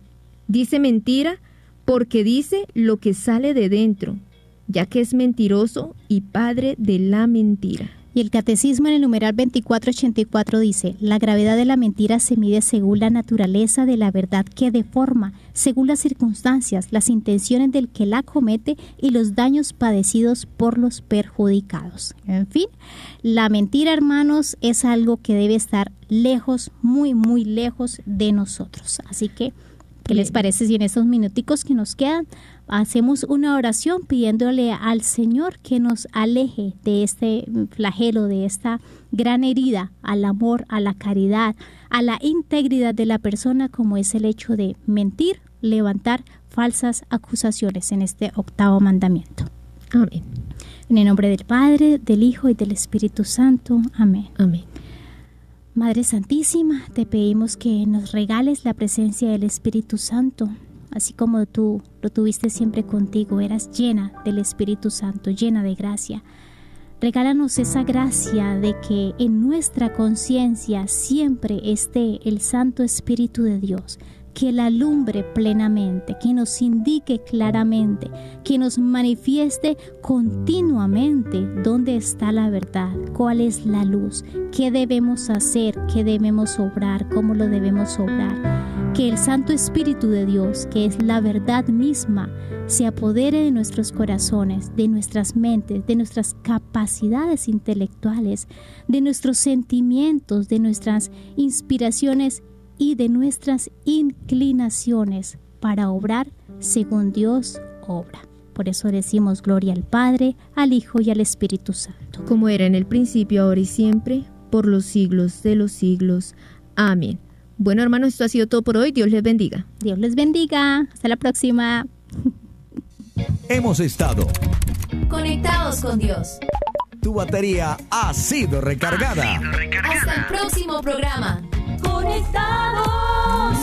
Speaker 3: Dice mentira porque dice lo que sale de dentro, ya que es mentiroso y padre de la mentira.
Speaker 2: Y el catecismo en el numeral 2484 dice, la gravedad de la mentira se mide según la naturaleza de la verdad que deforma, según las circunstancias, las intenciones del que la comete y los daños padecidos por los perjudicados. En fin, la mentira, hermanos, es algo que debe estar lejos, muy, muy lejos de nosotros. Así que, ¿qué les parece si en estos minuticos que nos quedan hacemos una oración pidiéndole al Señor que nos aleje de este flagelo, de esta gran herida al amor, a la caridad, a la integridad de la persona, como es el hecho de mentir, levantar falsas acusaciones en este octavo mandamiento.
Speaker 3: Amén.
Speaker 2: En el nombre del Padre, del Hijo y del Espíritu Santo. Amén.
Speaker 3: Amén.
Speaker 2: Madre Santísima, te pedimos que nos regales la presencia del Espíritu Santo, así como tú lo tuviste siempre contigo, eras llena del Espíritu Santo, llena de gracia. Regálanos esa gracia de que en nuestra conciencia siempre esté el Santo Espíritu de Dios, que la alumbre plenamente, que nos indique claramente, que nos manifieste continuamente dónde está la verdad, cuál es la luz, qué debemos hacer, qué debemos obrar, cómo lo debemos obrar. Que el Santo Espíritu de Dios, que es la verdad misma, se apodere de nuestros corazones, de nuestras mentes, de nuestras capacidades intelectuales, de nuestros sentimientos, de nuestras inspiraciones y de nuestras inclinaciones para obrar según Dios obra. Por eso decimos gloria al Padre, al Hijo y al Espíritu Santo.
Speaker 3: Como era en el principio, ahora y siempre, por los siglos de los siglos. Amén. Bueno, hermanos, esto ha sido todo por hoy. Dios les bendiga.
Speaker 2: Dios les bendiga. Hasta la próxima.
Speaker 1: Hemos estado
Speaker 4: Conectados con Dios.
Speaker 1: tu batería ha sido recargada.
Speaker 4: Hasta el próximo programa.
Speaker 5: Conectados.